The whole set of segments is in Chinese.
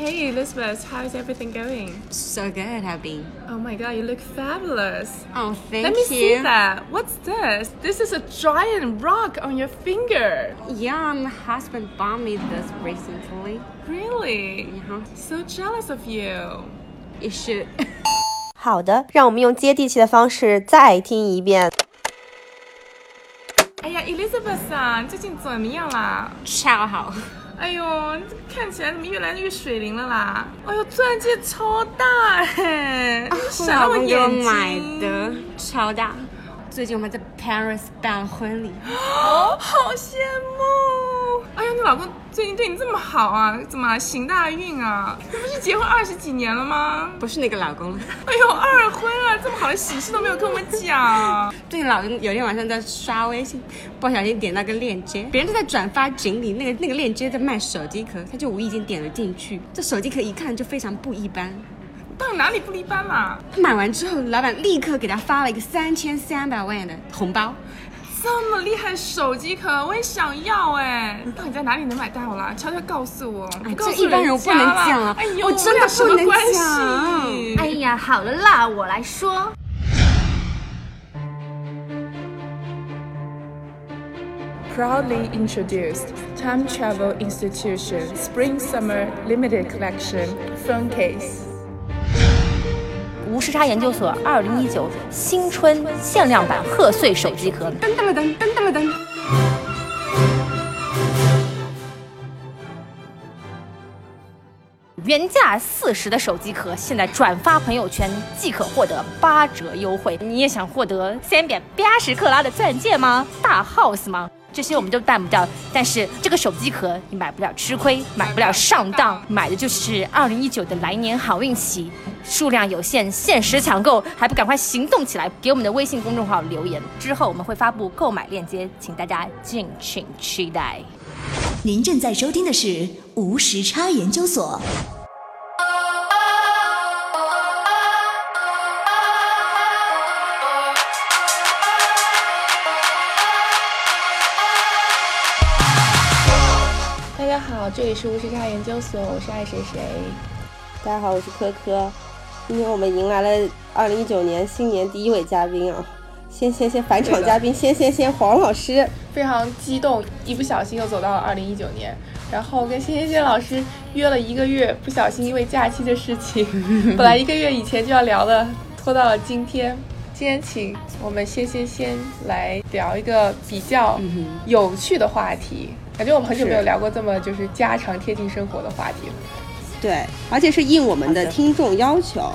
Hey Elizabeth, how's everything going? So good, Abby. Oh my god, you look fabulous. Oh, thank Let me you. see that. What's this? This is a giant rock on your finger. Yeah, my husband bought me this recently. Really? Uh-huh. So jealous of you. You should. 好的，让我们用接地气的方式再听一遍。哎呀，Elizabeth 啊，你最近怎么样啦？超好。 哎呦，你这看起来怎么越来越水灵了啦？哎呦，钻戒超大哎，闪到我。买的，超大。最近我们在 Paris 办婚礼，哦，好羡慕！哎呦，你老公最近对你这么好啊？怎么行大运啊？你不是结婚二十几年了吗？不是那个老公了。哎呦，二婚啊，这么好的喜事都没有跟我们讲。对，老公有天晚上在刷微信，不小心点到个链接，别人都在转发锦鲤，那个那个链接在卖手机壳，他就无意间点了进去，这手机壳一看就非常不一般。到底哪里不一般嘛？他买完之后，老板立刻给他发了一个三千三百万的红包。这么厉害的手机壳，我也想要哎！到底在哪里能买到啦？悄悄告诉我，这一般人我不能讲啊哎呦，我真的们俩什么不能关系讲哎呀，好了啦，我来说。Proudly introduced Time Travel Institution Spring Summer Limited Collection Phone Case。无时差研究所二零一九新春限量版贺岁手机壳，噔噔了噔，噔噔了噔。原价四十的手机壳，现在转发朋友圈即可获得八折优惠。你也想获得三百八十克拉的钻戒吗？大 house 吗？这些我们都办不到，但是这个手机壳你买不了吃亏，买不了上当，买的就是二零一九的来年好运气，数量有限，限时抢购，还不赶快行动起来？给我们的微信公众号留言，之后我们会发布购买链接，请大家敬请期待。您正在收听的是无时差研究所。好，这里是无时差研究所，我是爱谁谁。大家好，我是科科。今天我们迎来了二零一九年新年第一位嘉宾啊！先先先返场嘉宾，先先先黄老师。非常激动，一不小心又走到了二零一九年，然后跟仙仙仙老师约了一个月，不小心因为假期的事情，本来一个月以前就要聊的，拖到了今天。今天请我们仙仙仙来聊一个比较有趣的话题，感觉我们很久没有聊过这么就是家常贴近生活的话题了。对，而且是应我们的听众要求，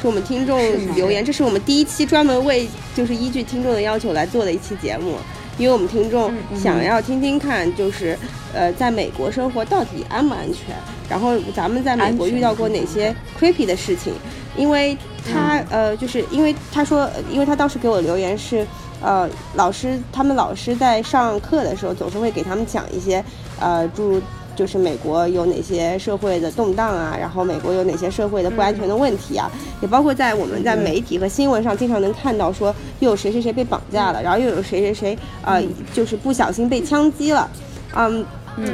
是我们听众留言，这是我们第一期专门为就是依据听众的要求来做的一期节目。因为我们听众想要听听看，就是呃，在美国生活到底安不安全？然后咱们在美国遇到过哪些 creepy 的事情？因为他呃，就是因为他说，因为他当时给我留言是，呃，老师他们老师在上课的时候总是会给他们讲一些呃，诸如就是美国有哪些社会的动荡啊，然后美国有哪些社会的不安全的问题啊，也包括在我们在媒体和新闻上经常能看到说又有谁谁谁被绑架了，然后又有谁谁谁呃就是不小心被枪击了，嗯，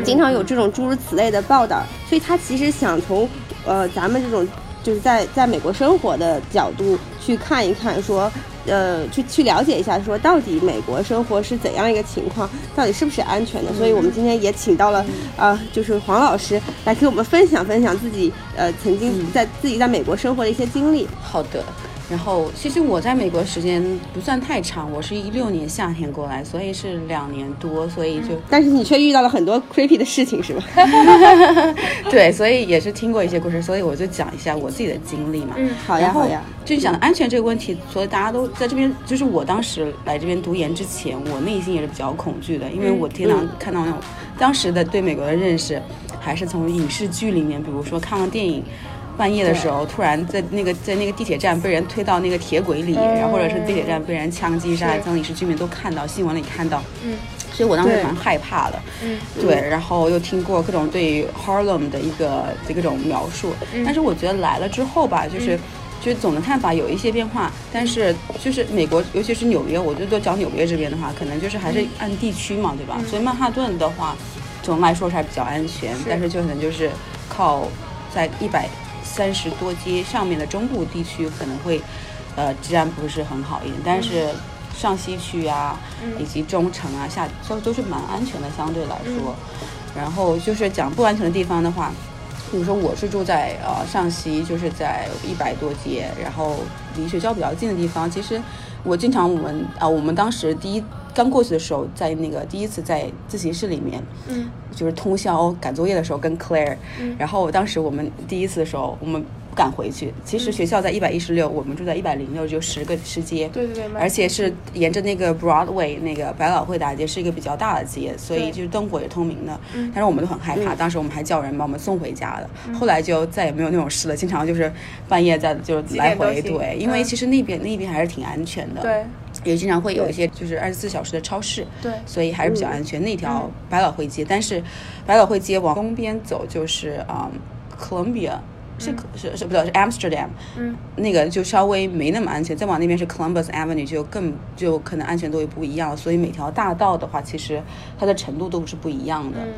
经常有这种诸如此类的报道，所以他其实想从呃咱们这种就是在在美国生活的角度去看一看说。呃，去去了解一下，说到底美国生活是怎样一个情况，到底是不是安全的？所以我们今天也请到了呃，就是黄老师来给我们分享分享自己呃曾经在自己在美国生活的一些经历。好的。然后，其实我在美国时间不算太长，我是一六年夏天过来，所以是两年多，所以就，但是你却遇到了很多 creepy 的事情，是吧？对，所以也是听过一些故事，所以我就讲一下我自己的经历嘛。嗯，好呀，好呀。就讲安全这个问题，所以大家都在这边，就是我当时来这边读研之前，我内心也是比较恐惧的，因为我经常看到那种当时的对美国的认识，还是从影视剧里面，比如说看完电影。半夜的时候，突然在那个在那个地铁站被人推到那个铁轨里，然后或者是地铁站被人枪击杀，从影视剧里面都看到，新闻里看到。嗯，所以我当时对蛮害怕的。嗯，对，然后又听过各种对于 Harlem 的一个这种描述，但是我觉得来了之后吧，就是。就是总的看法有一些变化，但是就是美国，尤其是纽约，我就都讲纽约这边的话，可能就是还是按地区嘛，对吧？所以曼哈顿的话，总的来说是还比较安全，但是就可能就是靠在一百三十多街上面的中部地区可能会，呃，治安不是很好一点，但是上西区啊，以及中城啊，下都都是蛮安全的，相对来说。然后就是讲不安全的地方的话，比如说我是住在呃上西，就是在一百多街，然后离学校比较近的地方。其实我经常我们啊、我们当时第一刚过去的时候，在那个第一次在自习室里面，嗯，就是通宵赶作业的时候跟 Claire，、然后当时我们第一次的时候，我们不敢回去。其实学校在一百一十六，我们住在一百零六，就十个十街。对对对而且是沿着那个 Broadway 那个百老汇大街，是一个比较大的街，所以就是灯火也通明的。但是我们都很害怕，当时我们还叫人把我们送回家的。后来就再也没有那种事了，经常就是半夜在就几来回。对，因为嗯其实那边那边还是挺安全的。对也经常会有一些就是二十四小时的超市，对所以还是比较安全。那条百老汇街，但是百老汇街往东边走就是嗯，Columbia。是是是不对是 Amsterdam，嗯，那个就稍微没那么安全，再往那边是 Columbus Avenue，就更就可能安全度也不一样，所以每条大道的话，其实它的程度都是不一样的。嗯。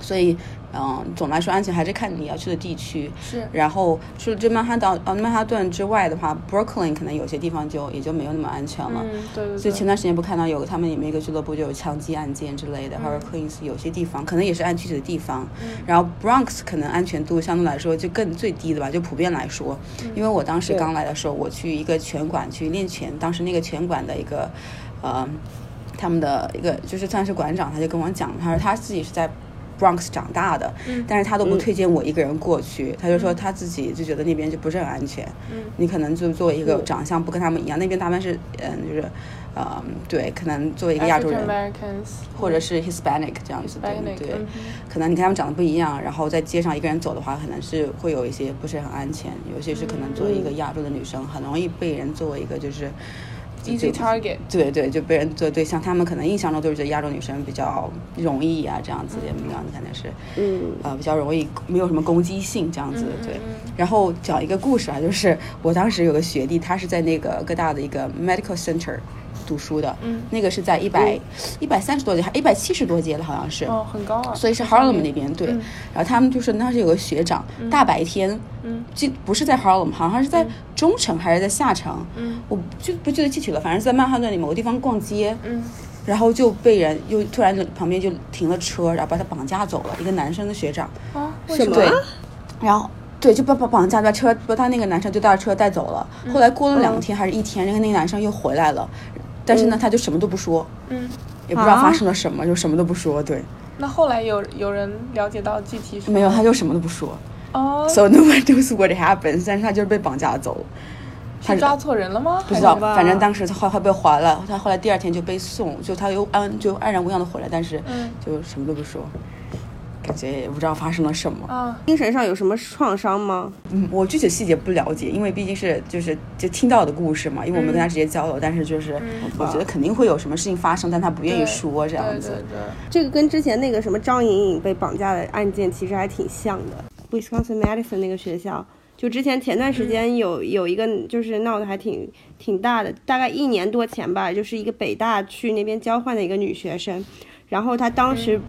所以，嗯，总来说安全还是看你要去的地区。是然后除了这曼哈顿呃曼哈顿之外的话，Brooklyn 可能有些地方就也就没有那么安全了。嗯对对所以前段时间不看到有他们里面一个俱乐部就有枪击案件之类的，或者 Queens 有些地方可能也是按具体的地方，然后 Bronx 可能安全度相对来说就更最低的吧，就普遍来说，因为我当时刚来的时候，我去一个拳馆去练拳，当时那个拳馆的一个呃他们的一个就是算是馆长，他就跟我讲，他说他自己是在。Bronx 长大的，但是他都不推荐我一个人过去，他就说他自己就觉得那边就不是很安全，你可能就作为一个长相不跟他们一样，那边大半是嗯就是，嗯对，可能作为一个亚洲人。或者是 Hispanic 这样子，对对嗯，可能你跟他们长得不一样，然后在街上一个人走的话，可能是会有一些不是很安全，尤其是可能作为一个亚洲的女生，很容易被人作为一一个就是。Easy target。对对，就被人做对象，他们可能印象中都是觉得亚洲女生比较容易啊，这样子也这样子可能是，嗯呃，比较容易没有什么攻击性这样子，嗯对。然后讲一个故事啊，就是我当时有个学弟，他是在那个哥大的一个 medical center 读书的，嗯。那个是在一百一百三十多节，还一百七十多节了，好像是。哦，很高啊。所以是 Harlem 那边对，嗯。然后他们就是当时有个学长，大白天，嗯，就不是在 Harlem，好像是在中城还是在下城，嗯，我就不记得具体了，反正是在曼哈顿里某个地方逛街，嗯，然后就被人又突然旁边就停了车，然后把他绑架走了，一个男生的学长，啊，为什么？对，然后。对，就把把绑架把车把他那个男生就带着车带走了。后来过了两天还是一天，那个那个男生又回来了，但是呢，他就什么都不说，嗯，也不知道发生了什么，就什么都不说。对，那后来有有人了解到具体是没有，他就什么都不说。哦，So no one knows what happened，但是他就是被绑架走了。他抓错人了吗？不知道，反正当时他快快被还了，他后来第二天就被送，就他又安就安然无恙的回来，但是嗯就什么都不说，感觉也不知道发生了什么。啊，精神上有什么创伤吗？嗯，我具体细节不了解，因为毕竟是就是就听到的故事嘛，因为我们跟他直接交流，但是就是我觉得肯定会有什么事情发生，但他不愿意说这样子。对对对，这个跟之前那个什么张颖颖被绑架的案件其实还挺像的。Wisconsin Madison 那个学校，就之前前段时间有有一个就是闹得还挺挺大的，大概一年多前吧，就是一个北大去那边交换的一个女学生，然后她当时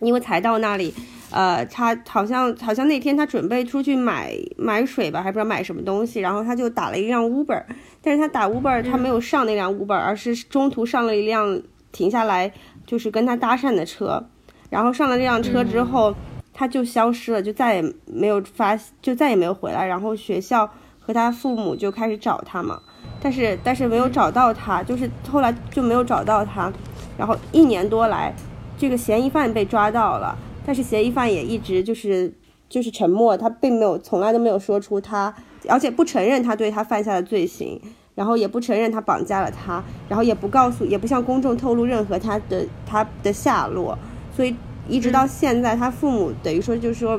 因为才到那里。呃，他好像好像那天他准备出去买买水吧，还不知道买什么东西，然后他就打了一辆 Uber，但是他打 Uber 他没有上那辆 Uber，而是中途上了一辆停下来就是跟他搭讪的车，然后上了这辆车之后，他就消失了，就再也没有发，就再也没有回来。然后学校和他父母就开始找他嘛，但是但是没有找到他，就是后来就没有找到他。然后一年多来，这个嫌疑犯被抓到了，但是嫌疑犯也一直就是就是沉默，他并没有从来都没有说出他，而且不承认他对他犯下的罪行。然后也不承认他绑架了他，然后也不告诉，也不向公众透露任何他的他的下落，所以一直到现在，他父母等于说就是说，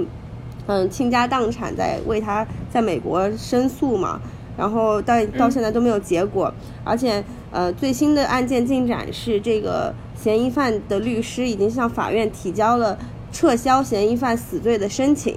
嗯，倾家荡产在为他在美国申诉嘛，然后到到现在都没有结果，而且呃最新的案件进展是这个嫌疑犯的律师已经向法院提交了撤销嫌疑犯死罪的申请，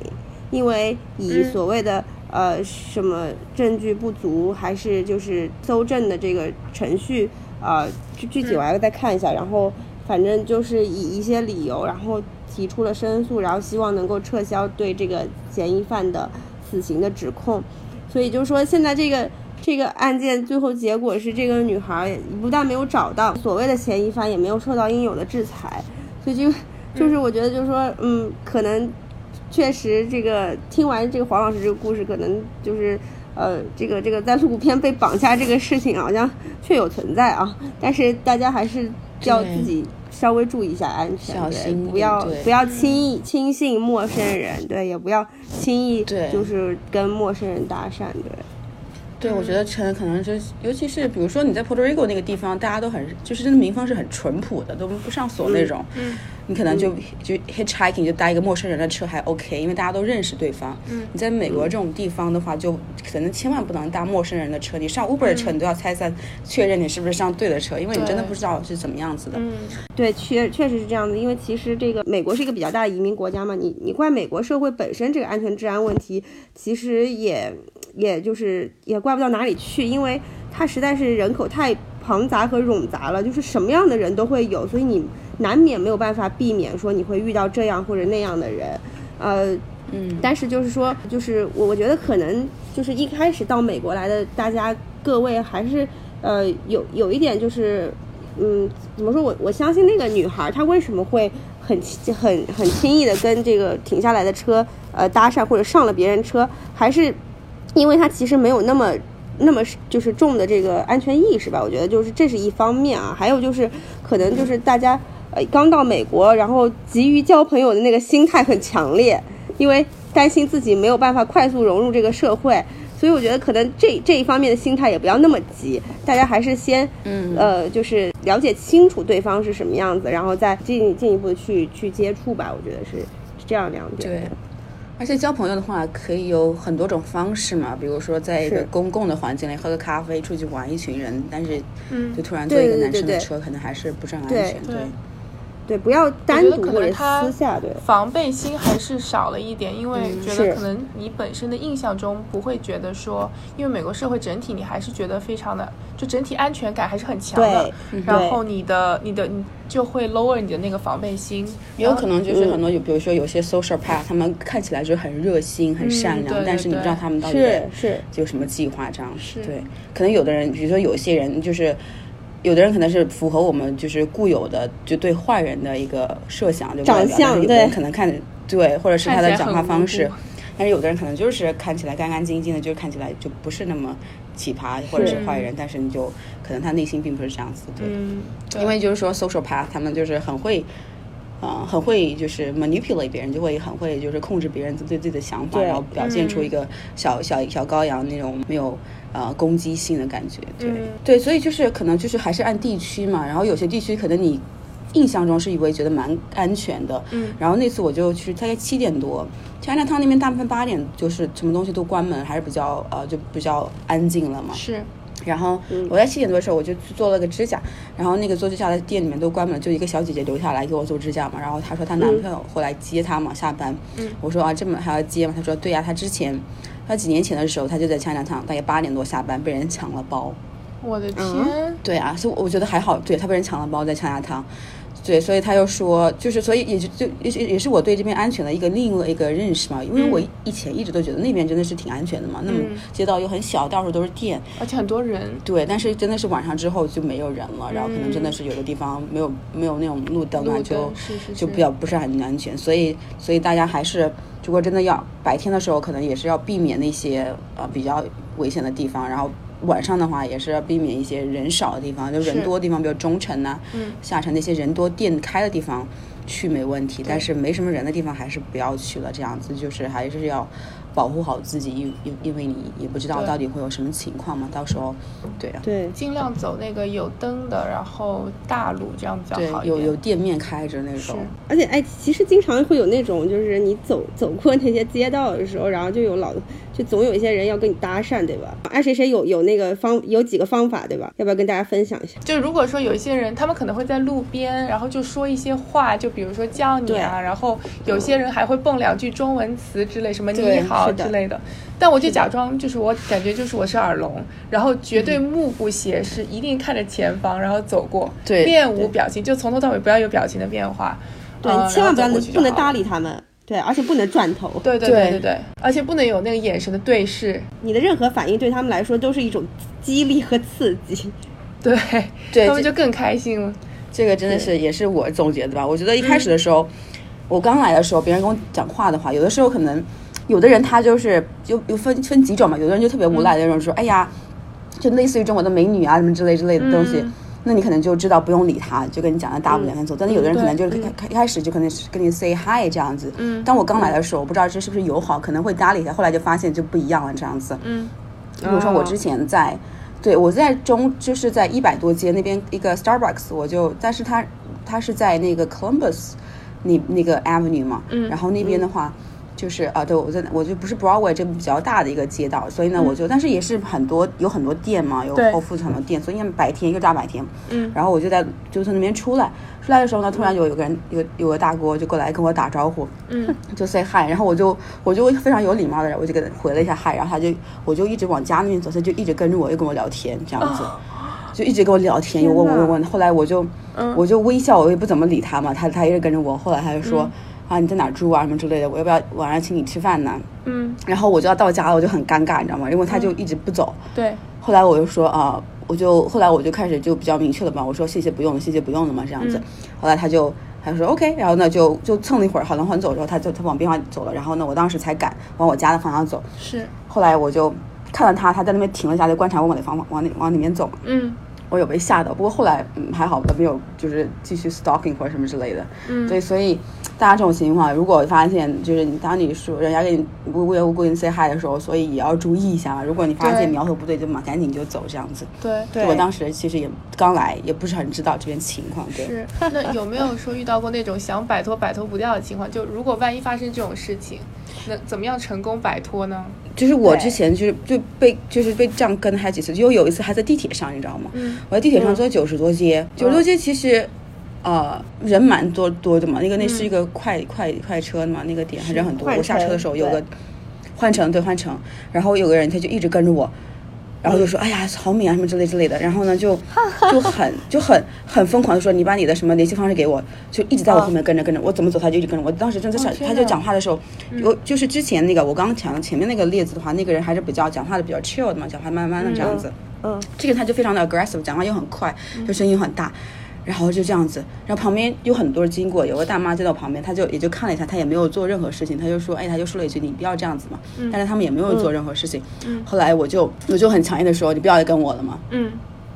因为以所谓的、呃什么证据不足，还是就是搜证的这个程序，呃具具体我还要再看一下，然后反正就是以一些理由，然后提出了申诉，然后希望能够撤销对这个嫌疑犯的死刑的指控，所以就是说现在这个这个案件最后结果是这个女孩不但没有找到所谓的嫌疑犯，也没有受到应有的制裁，所以就就是我觉得就是说，嗯，可能确实这个听完这个黄老师这个故事，可能就是。呃，这个这个在录片被绑架这个事情好像确有存在啊，但是大家还是要自己稍微注意一下安全，小心对，不要不要轻易轻信陌生人，对，也不要轻易对就是跟陌生人搭讪，对。对，我觉得可能可能就，尤其是比如说你在 Puerto Rico 那个地方，大家都很就是真的民风是很淳朴的，都不上锁那种。嗯，你可能就就 hitchhiking 就搭一个陌生人的车还 OK，因为大家都认识对方。嗯，你在美国这种地方的话，就可能千万不能搭陌生人的车。你上 Uber 的车，你都要猜测确认你是不是上对的车，因为你真的不知道是怎么样子的。嗯，对，确确实是这样子，因为其实这个美国是一个比较大的移民国家嘛，你你怪美国社会本身这个安全治安问题，其实也也就是也怪不到哪里去，因为它实在是人口太庞杂和冗杂了，就是什么样的人都会有，所以你难免没有办法避免说你会遇到这样或者那样的人，呃。嗯，但是就是说，就是我我觉得可能就是一开始到美国来的大家各位还是呃有有一点就是嗯怎么说我我相信那个女孩她为什么会很很很轻易的跟这个停下来的车呃搭讪或者上了别人车，还是因为他其实没有那么那么就是重的这个安全意识吧？我觉得就是这是一方面啊，还有就是可能就是大家呃刚到美国，然后急于交朋友的那个心态很强烈。因为担心自己没有办法快速融入这个社会，所以我觉得可能这这一方面的心态也不要那么急，大家还是先，嗯呃，就是了解清楚对方是什么样子，然后再进进一步去去接触吧。我觉得是是这样两点。对。而且交朋友的话，可以有很多种方式嘛，比如说在一个公共的环境里喝个咖啡，出去玩一群人，但是嗯就突然坐一个男生的车，可能还是不是很安对全。对。对，不要单我觉得可独或者能他私下对。防备心还是少了一点，因为觉得可能你本身的印象中不会觉得说，因为美国社会整体你还是觉得非常的，就整体安全感还是很强的对，嗯然后你的你的你就会 lower 你的那个防备心，也有可能就是嗯很多有，比如说有些 social path，他们看起来就很热心、很善良，对对但是你不知道他们到底是是，有什么计划这样。是对，可能有的人，比如说有些人就是。有的人可能是符合我们就是固有的就对坏人的一个设想，就长相但是有的人对。可能看对，或者是他的讲话方式，但是有的人可能就是看起来干干净净的，就是看起来就不是那么奇葩或者是坏人，但是你就可能他内心并不是这样子，对。嗯，对。因为就是说 social path 他们就是很会，呃，很会就是 manipulate 别人，就会很会就是控制别人对自己的想法，然后表现出一个小、小小羔羊那种没有呃攻击性的感觉。对、嗯对，所以就是可能就是还是按地区嘛，然后有些地区可能你。印象中是以为觉得蛮安全的，嗯然后那次我就去大概七点多，Chinatown 那边大部分八点就是什么东西都关门，还是比较呃就比较安静了嘛。是然后我在七点多的时候，我就去做了个指甲，然后那个做指甲的店里面都关门了，就一个小姐姐留下来给我做指甲嘛。然后她说她男朋友会来接她嘛，下班。我说啊，这么还要接吗？她说对呀、她之前，她几年前的时候，她就在 Chinatown，大概八点多下班，被人抢了包。我的嗯天，对啊，所以我觉得还好，对她被人抢了包在 Chinatown。对，所以他又说，就是所以也就就也是也是我对这边安全的一个另一个认识嘛，因为我以前一直都觉得那边真的是挺安全的嘛，那么街道又很小，到处都是店，而且很多人，对，但是真的是晚上之后就没有人了，然后可能真的是有的地方没有没有那种路灯啊，就就比较不是很安全，所以所以大家还是如果真的要白天的时候，可能也是要避免那些呃比较危险的地方，然后。晚上的话也是要避免一些人少的地方，就人多的地方，比如中城呐、嗯。下城那些人多店开的地方去没问题，但是没什么人的地方还是不要去了。这样子就是还是要保护好自己，因因因为你也不知道到底会有什么情况嘛，到时候，对啊，对，尽量走那个有灯的，然后大路，这样比较好。有有店面开着那种，而且哎，其实经常会有那种，就是你走走过那些街道的时候，然后就有老，就总有一些人要跟你搭讪，对吧？爱谁谁有有那个方有几个方法，对吧？要不要跟大家分享一下？就如果说有一些人，他们可能会在路边，然后就说一些话，就比如说叫你啊，然后有些人还会蹦两句中文词之类，什么你好之类的。但我就假装就是我感觉就是我是耳聋，然后绝对目不斜视，一定看着前方，然后走过，对面无表情，就从头到尾不要有表情的变化。对，千万不要然后走过去就不能搭理他们。对，而且不能转头，对对对对对，而且不能有那个眼神的对视。你的任何反应对他们来说都是一种激励和刺激。对，对他们就更开心了。这个真的是也是我总结的吧。我觉得一开始的时候，我刚来的时候，别人跟我讲话的话，有的时候可能有的人他就是就有分分几种嘛，有的人就特别无赖的那种，说哎呀，就类似于中国的美女啊什么之类之类的东西。那你可能就知道不用理他，就跟你讲的大步两天走。但是有的人可能就是一开始就可能是跟你 say hi 这样子。嗯。当我刚来的时候，我不知道这是不是友好，可能会搭理一下，后来就发现就不一样了这样子。嗯。比如说我之前在，对我在中就是在一百多街那边一个 Starbucks，我就但是他他是在那个 Columbus 那那个 Avenue 嘛，嗯然后那边的话。就是啊，对我在我就不是 Broadway 这比较大的一个街道，所以呢，我就但是也是很多有很多店嘛，有对。Whole Foods 很多店，所以白天一个大白天，嗯。然后我就在就从那边出来，出来的时候呢，突然有有个人有有个大哥就过来跟我打招呼，嗯，就 say hi，然后我就我就非常有礼貌的人，我就给他回了一下 hi，然后他就我就一直往家那边走，他就一直跟着我，又跟我聊天这样子。就一直跟我聊天，又问我问问，后来我就、我就微笑，我也不怎么理他嘛，他他一直跟着我，后来他就说、啊你在哪儿住啊什么之类的，我要不要晚上请你吃饭呢？嗯，然后我就要到家了，我就很尴尬，你知道吗？因为他就一直不走。对，后来我就说啊、我就后来我就开始就比较明确了嘛，我说谢谢不用了，谢谢不用了嘛，这样子。后来他就他就说 OK，然后呢就就蹭了一会儿，好了很走之后，他就他往边上走了，然后呢我当时才敢往我家的方向走。是，后来我就看到他，他在那边停了下就，观察我往那方往哪往里面走。嗯我有被吓到，不过后来嗯还好，没有就是继续 stalking 或者什么之类的。嗯对，所以大家这种情况，如果发现就是你当你说人家给你无缘无故跟你 say hi 的时候，所以也要注意一下嘛。如果你发现苗头不对，就马赶紧就走这样子。对对我当时其实也刚来，也不是很知道这边情况。对，是。那有没有说遇到过那种想摆脱摆脱不掉的情况？就如果万一发生这种事情，那怎么样成功摆脱呢？就是我之前就是就被就是被这样跟他几次，就有一次还在地铁上，你知道吗？嗯我在地铁上坐九十多街，九十多街其实。呃，人蛮多多的嘛，那个那是一个快、快快车嘛，那个点还人很多。我下车的时候有个换乘，对换乘，然后有个人他就一直跟着我，然后就说：“哎呀，好美啊，什么之类之类的。”然后呢，就 就很就很很疯狂的说：“你把你的什么联系方式给我。”就一直在我后面跟着跟着，我怎么走他就一直跟着我。当时正在想，他就讲话的时候，我就是之前那个我刚刚讲的前面那个例子的话，那个人还是比较讲话的比较 chill 的嘛，讲话慢慢的这样子。嗯，这个他就非常的 aggressive，讲话又很快，就声音很大，然后就这样子，然后旁边有很多人经过，有个大妈就在我旁边，她就也就看了一下，她也没有做任何事情，她就说，哎，她就说了一句，你不要这样子嘛，但是他们也没有做任何事情。后来我就我就很强硬的说，你不要再跟我了嘛。嗯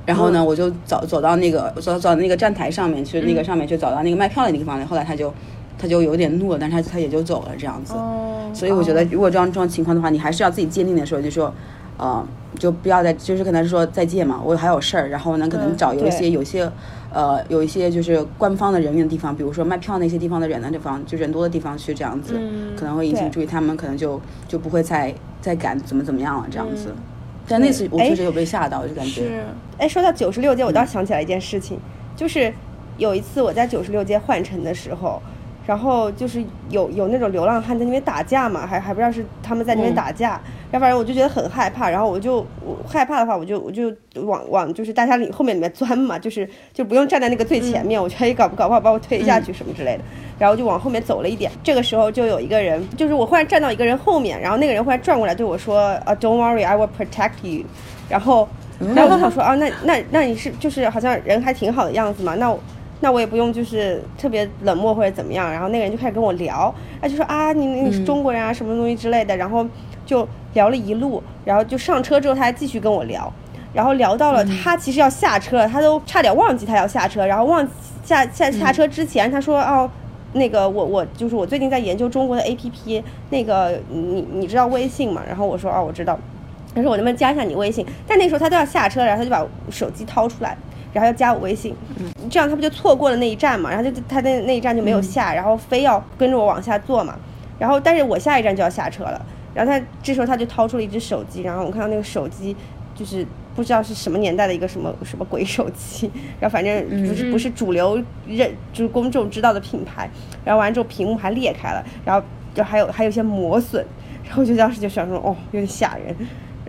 然后呢，我就走走到那个走走到那个站台上面去，那个上面去找到那个卖票的那个地方了。后来他就他就有点怒了，但是他他也就走了这样子。哦，所以我觉得，如果这样这种情况的话，你还是要自己坚定的说，就说，呃，就不要再就是跟他说再见嘛，我还有事儿。然后呢，可能找有一些对有些呃有一些就是官方的人员的地方，比如说卖票那些地方的人的地方，就人多的地方去这样子，嗯可能会引起注意，他们可能就就不会再再敢怎么怎么样了这样子。嗯。但那次我哎确实有被吓到，就感觉。是，哎，说到九十六街，我倒想起来一件事情，就是有一次我在九十六街换乘的时候，然后就是有有那种流浪汉在那边打架嘛，还还不知道是他们在那边嗯。打架，然后反正我就觉得很害怕，然后我就我害怕的话，我就我就往往就是大家里后面里面钻嘛，就是就不用站在那个最前面，我觉得哎搞不搞不好把我推下去什么之类的，然后就往后面走了一点，这个时候就有一个人，就是我忽然站到一个人后面，然后那个人忽然转过来对我说，啊，Don't worry, I will protect you，然后。然后我就想说啊，那那那你是就是好像人还挺好的样子嘛，那我那我也不用就是特别冷漠或者怎么样。然后那个人就开始跟我聊，他就说啊，你你是中国人啊，什么东西之类的。然后就聊了一路，然后就上车之后他还继续跟我聊，然后聊到了他其实要下车了，他都差点忘记他要下车，然后忘下下下车之前他说哦。那个我我就是我最近在研究中国的 A P P，那个你你知道微信吗？然后我说哦我知道，他说我能不能加一下你微信？但那时候他都要下车，然后他就把手机掏出来，然后要加我微信，这样他不就错过了那一站嘛？然后就他那那一站就没有下，然后非要跟着我往下坐嘛。然后但是我下一站就要下车了，然后他这时候他就掏出了一只手机，然后我看到那个手机就是不知道是什么年代的一个什么什么鬼手机，然后反正不是不是主流认就是公众知道的品牌，然后完之后屏幕还裂开了，然后就还有还有一些磨损，然后我就当时就想说哦有点吓人。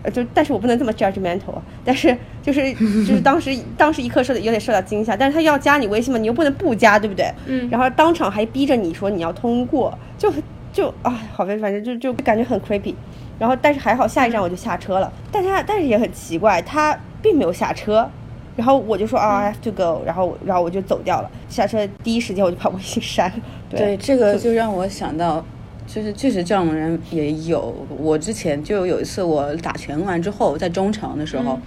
呃，就但是我不能这么 judgmental 啊，但是就是就是当时当时一刻受的有点受到惊吓，但是他要加你微信嘛，你又不能不加，对不对？嗯然后当场还逼着你说你要通过，就就啊，好呗，反正就就感觉很 creepy。然后但是还好下一站我就下车了，但他但是也很奇怪，他并没有下车。然后我就说啊、i have to go，然后然后我就走掉了。下车第一时间我就把微信删了。对，这个就让我想到，就是确实这样的人也有。我之前就有一次，我打拳完之后，在中城的时候，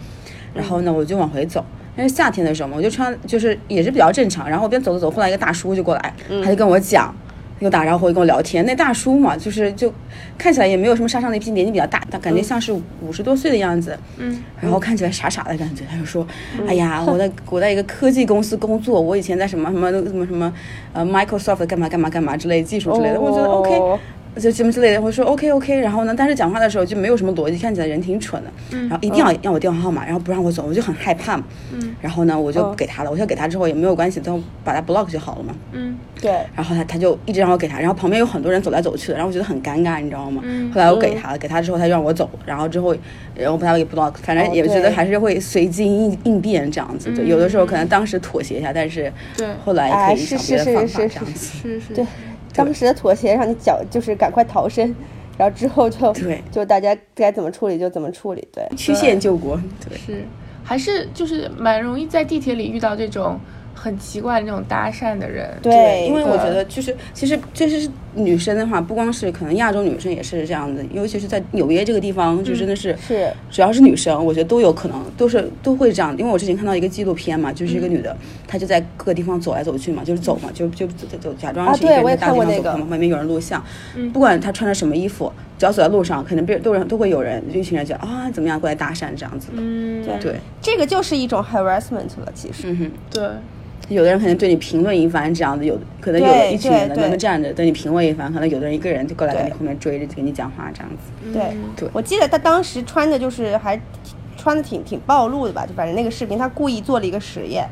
然后呢，我就往回走。因为夏天的时候嘛，我就穿就是也是比较正常。然后我边走着走，后来一个大叔就过来，他就跟我讲，就打招呼，跟我聊天。那大叔嘛，就是就看起来也没有什么杀伤力，毕竟年纪比较大，但感觉像是五十多岁的样子。嗯，然后看起来傻傻的感觉。他就说：“哎呀，我在我在一个科技公司工作，我以前在什么什么什么什么呃 Microsoft 干嘛干嘛干嘛之类技术之类的。”我觉得 OK。哦就什么之类的，会说 OK OK，然后呢，但是讲话的时候就没有什么逻辑，看起来人挺蠢的，然后一定要要我电话号码，然后不让我走，我就很害怕嘛，然后呢，我就给他了，我就给他之后也没有关系，都把他 block 就好了嘛，对，然后他他就一直让我给他，然后旁边有很多人走来走去的，然后我觉得很尴尬，你知道吗？后来我给他了，给他之后他就让我走，然后之后然后把他给 block，反正哦也觉得还是会随机应应变这样子，对，有的时候可能当时妥协一下，但是对后来可哎以想别的方法这样子。是是，对，当时的妥协让你脚就是赶快逃生，然后之后就对 就大家该怎么处理就怎么处理。对，曲线救国，对。是，还是就是蛮容易在地铁里遇到这种很奇怪的那种搭讪的人。对因为我觉得就是，其实就是女生的话，不光是可能亚洲女生也是这样的，尤其是在纽约这个地方，就真的是，是。只要是女生，我觉得都有可能，都是都会这样。因为我之前看到一个纪录片嘛，就是一个女的，她就在各个地方走来走去嘛，就是走嘛，就就走走走，假装啊是一个人对我也在大地方走，看过那个。旁边外面有人录像，不管她穿着什么衣服，只要走在路上，可能别人都人都会有人，就一群人觉得啊怎么样过来搭讪这样子的，嗯，对。对，这个就是一种 harassment 了，其实。嗯哼。对，有的人可能对你评论一番，这样子有可能有对一群人在那边站着对你评论一番，可能有的人一个人就过来对在你后面追着跟你讲话这样子。对我记得他当时穿的就是还穿的挺挺暴露的吧，就反正那个视频他故意做了一个实验，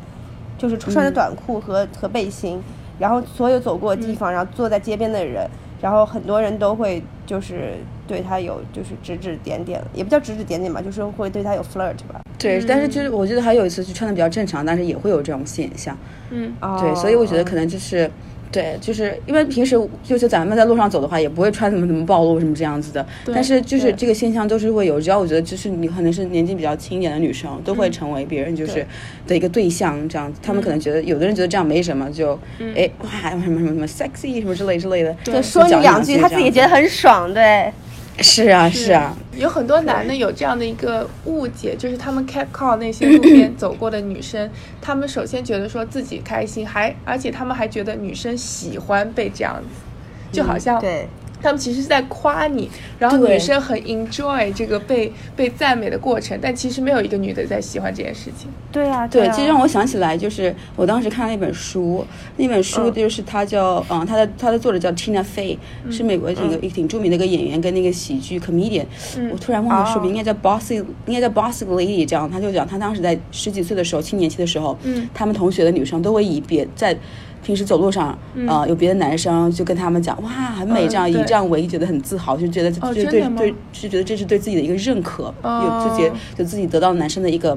就是穿着短裤和、和背心，然后所有走过的地方，然后坐在街边的人，然后很多人都会就是对他有就是指指点点，也不叫指指点点吧，就是会对他有 flirt 吧。对，但是就是我觉得还有一次就穿的比较正常，但是也会有这种现象。嗯，对，所以我觉得可能就是。对，就是因为平时就是咱们在路上走的话，也不会穿怎么怎么暴露什么这样子的。但是就是这个现象都是会有，只要我觉得就是你可能是年纪比较轻一点的女生，都会成为别人就是的一个对象这样子。他们可能觉得有的人觉得这样没什么，就哎哇什么什么什么 sexy 什么之类之类的，对说你两句，他自己觉得很爽，对。是啊是。啊，有很多男的有这样的一个误解，就是他们 cat call 那些路边走过的女生，他们首先觉得说自己开心，还而且他们还觉得女生喜欢被这样子，就好像对，他们其实是在夸你，然后女生很 enjoy 这个被被赞美的过程，但其实没有一个女的在喜欢这件事情。对啊，对，啊。其实让我想起来，就是我当时看了一本书，那本书就是它叫嗯，它的它的作者叫 Tina Fey，、是美国这个一个挺著名的一个演员跟那个喜剧 comedian，、我突然忘了书名，应该叫 Bossy，应该叫 Bossy Lady 这样，他就讲他当时在十几岁的时候，青年期的时候，嗯，他们同学的女生都会以别在。平时走路上，呃，有别的男生就跟他们讲，哇，很美，这样、以这样为觉得很自豪，就觉得哦就真的吗？对对，是觉得这是对自己的一个认可，哦有自己就自己得到男生的一个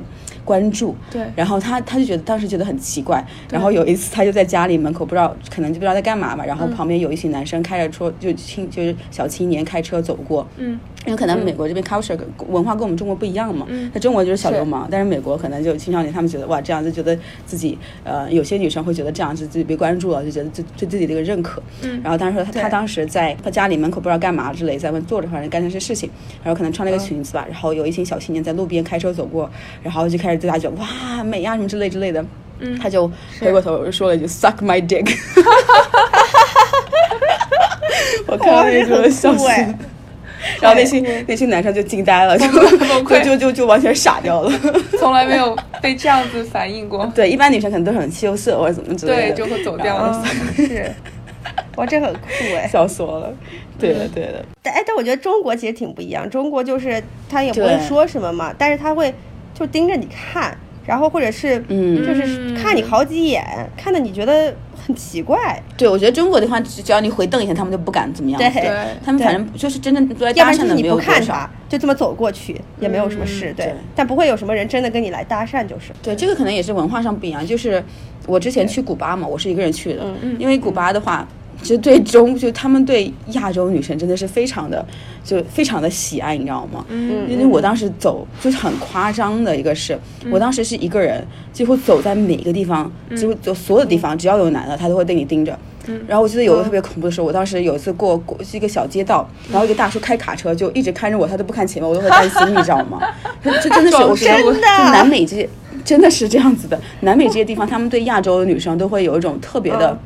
关注。对。然后他他就觉得当时觉得很奇怪，然后有一次他就在家里门口不知道可能就不知道在干嘛嘛，然后嗯旁边有一群男生开着车就青就是小青年开车走过，嗯，因为可能美国这边 culture 文化跟我们中国不一样嘛，嗯。在中国就是小流氓，但是美国可能就青少年他们觉得哇这样就觉得自己呃有些女生会觉得这样子自己被关注了，就觉得对对自己的一个认可，嗯，然后当时说他他当时在他家里门口不知道干嘛之类，在问坐着反正干这些事情，然后可能穿了一个裙子吧，然后有一群小青年在路边开车走过，然后就开始对他就哇美呀什么之类之类的，嗯，他就回过头说了一句 suck my dick，我看到那个就笑死。然后那群那群男生就惊呆了，就崩溃 就就就就完全傻掉了。从来没有被这样子反应过。对，一般女生可能都是很羞涩或者怎么之类对，的，就会走掉了。是，哇，这很酷哎。笑死我了。对的，对的，但哎，但我觉得中国其实挺不一样，中国就是他也不会说什么嘛，但是他会就盯着你看，然后或者是嗯就是看你好几眼，看的你觉得很奇怪，对，我觉得中国的话，只只要你回瞪一下，他们就不敢怎么样。对对他们反正就是真正来要不然就搭讪的没是你不看有多少他。，就这么走过去，也没有什么事，对对，但不会有什么人真的跟你来搭讪，就是。对，这个可能也是文化上不一样。就是我之前去古巴嘛，我是一个人去的，因为古巴的话。其实对中就他们对亚洲女生真的是非常的就非常的喜爱，你知道吗？嗯因为我当时走就是很夸张的一个事，我当时是一个人，几乎走在每个地方，几乎走所有的地方，只要有男的，他都会对你盯着。然后我记得有个特别恐怖的时候，我当时有一次过过是一个小街道，然后一个大叔开卡车就一直看着我，他都不看前面，我都会担心，你知道吗？这这真的是我觉得就南美这些真的是这样子的，南美这些地方，他们对亚洲的女生都会有一种特别的嗯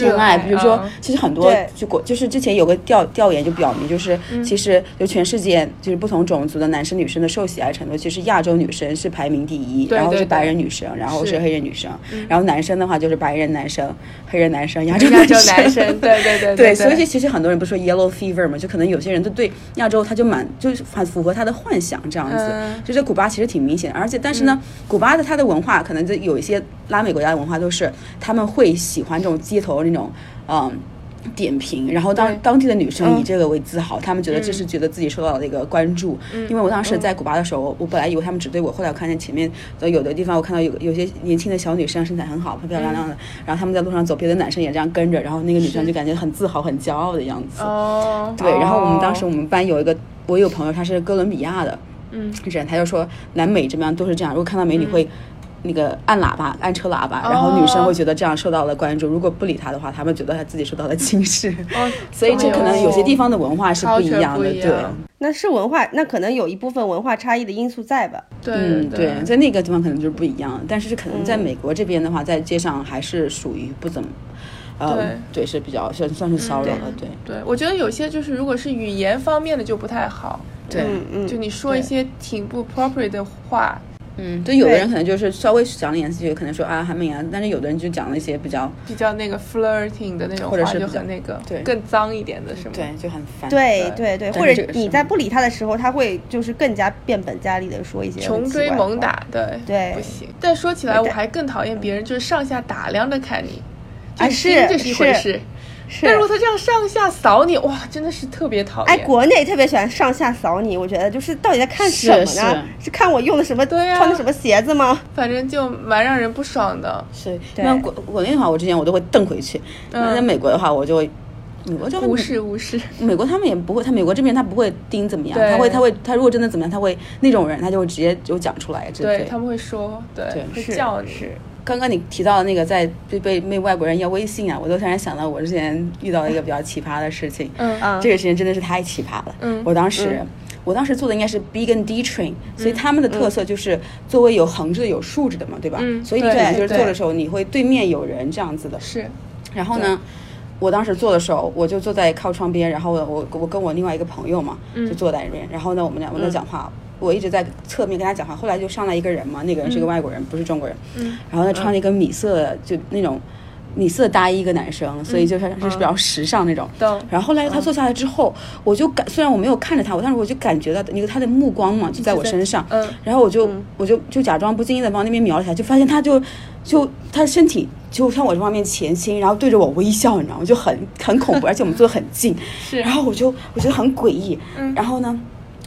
偏爱，比如说嗯，其实很多就国就是之前有个调调研就表明，就是嗯。其实就全世界就是不同种族的男生女生的受喜爱程度，其实亚洲女生是排名第一，然后是白人女生，然后是黑人女生，然后男生的话就是白人男生、黑人男生、亚洲亚洲。男生，对对对对，对，所以其实很多人不是说 yellow fever 嘛，就可能有些人都对亚洲他就蛮就是很符合他的幻想这样子。嗯就是古巴其实挺明显的，而且但是呢，古巴的它的文化可能就有一些拉美国家的文化都是他们会喜欢这种街头那种嗯。点评，然后当当地的女生以嗯这个为自豪，她们觉得这是觉得自己受到了一个关注。因为我当时在古巴的时候，我本来以为他们只对我，后来我看见前面的有的地方，我看到有有些年轻的小女生身材很好，漂漂亮亮的，然后他们在路上走，别的男生也这样跟着，然后那个女生就感觉很自豪、很骄傲的样子。哦，对，然后我们当时哦。我们班有一个，我有朋友他是哥伦比亚的嗯。人，他就说南美这边都是这样，如果看到美女会。那个按喇叭，按车喇叭，然后女生会觉得这样受到了关注。如果不理他的话，他们觉得他自己受到了轻视。哦 所以这可能有些地方的文化是不一样的，对。那是文化，那可能有一部分文化差异的因素在吧？对嗯，对对，在那个地方可能就是不一样，但是可能嗯在美国这边的话，在街上还是属于不怎么，呃，对，是比较算算是骚扰了，对。对，我觉得有些就是如果是语言方面的就不太好，对，就你说一些挺不 appropriate 的话，嗯，就，有的人可能就是稍微讲了一点字，就可能说啊韩美啊，但是有的人就讲了一些比较，比较那个 flirting 的那种话，就或者是就很那个，对更脏一点的什么？对，就很烦。对对对，或者你在不理他的时候，他会就是更加变本加厉的说一些穷。追猛打，对对不行。但说起来，我还更讨厌别人就是上下打量的看你，啊就是盯着是一回是事，是但如果他这样上下扫你，哇，真的是特别讨厌。哎，国内特别喜欢上下扫你，我觉得就是到底在看什么呢？是是看我用的什么，对呀穿的什么鞋子吗？反正就蛮让人不爽的。是，对那国国内的话，我之前我都会瞪回去，那在美国的话，我就会。美国就无视无视，美国他们也不会，他美国这边他不会盯怎么样，他会他会他如果真的怎么样，他会那种人他就会直接就讲出来，对他们会说，对，会叫你。是刚刚你提到那个在被被被外国人要微信啊，我都突然想到我之前遇到一个比较奇葩的事情。嗯。嗯。这个事情真的是太奇葩了。嗯。我当时、我当时坐的应该是 B 跟 D train，、所以他们的特色就是座位有横着的有竖着的嘛，对吧？嗯。所以你可能对。对就是坐的时候，你会对面有人这样子的。是，然后呢，我当时坐的时候，我就坐在靠窗边，然后我我跟我另外一个朋友嘛，就坐在那边。然后呢，我们俩我们在讲话，我一直在侧面跟他讲话。后来就上来一个人嘛，那个人是个外国人，不是中国人。嗯。然后他，穿了一个米色的，就那种米色大衣一个男生，所以就是是比较时尚那种。懂。然后后来他坐下来之后，我就感虽然我没有看着他，我但是我就感觉到那个他的目光嘛就在我身上，嗯。然后我就、我就就假装不经意的往那边瞄了一下，就发现他就就他的身体就向我这方面前倾，然后对着我微笑，你知道吗？就很很恐怖，而且我们坐得很近，是。然后我就我觉得很诡异，嗯。然后呢，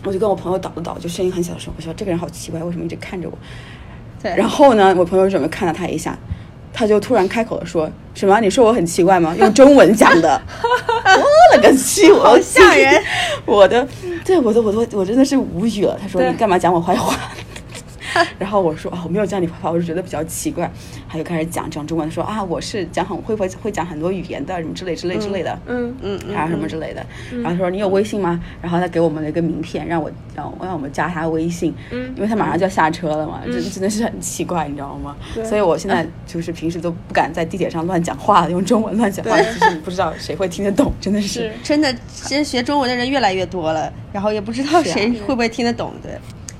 我就跟我朋友倒了倒，就声音很小的说，我说这个人好奇怪，为什么一直看着我？对然后呢，我朋友准备看了他一下，他就突然开口了说：“什么？你说我很奇怪吗？”用中文讲的，我了个去！我好吓人！我的，对我的，我的，我真的是无语了。他说：“你干嘛讲我坏话？” 然后我说啊，我没有叫你 我就觉得比较奇怪。他就开始讲讲中文，说啊，我是讲很会会会讲很多语言的，什么之类之类之类的。嗯嗯嗯还有什么之类的，然后他说你有微信吗？然后他给我们了一个名片，让我让我让我们加他微信，嗯因为他马上就要下车了嘛，这真的是很奇怪，你知道吗？所以我现在就是平时都不敢在地铁上乱讲话，用中文乱讲话，就是不知道谁会听得懂，真的是是。真的，其实学中文的人越来越多了，然后也不知道谁会不会听得懂的。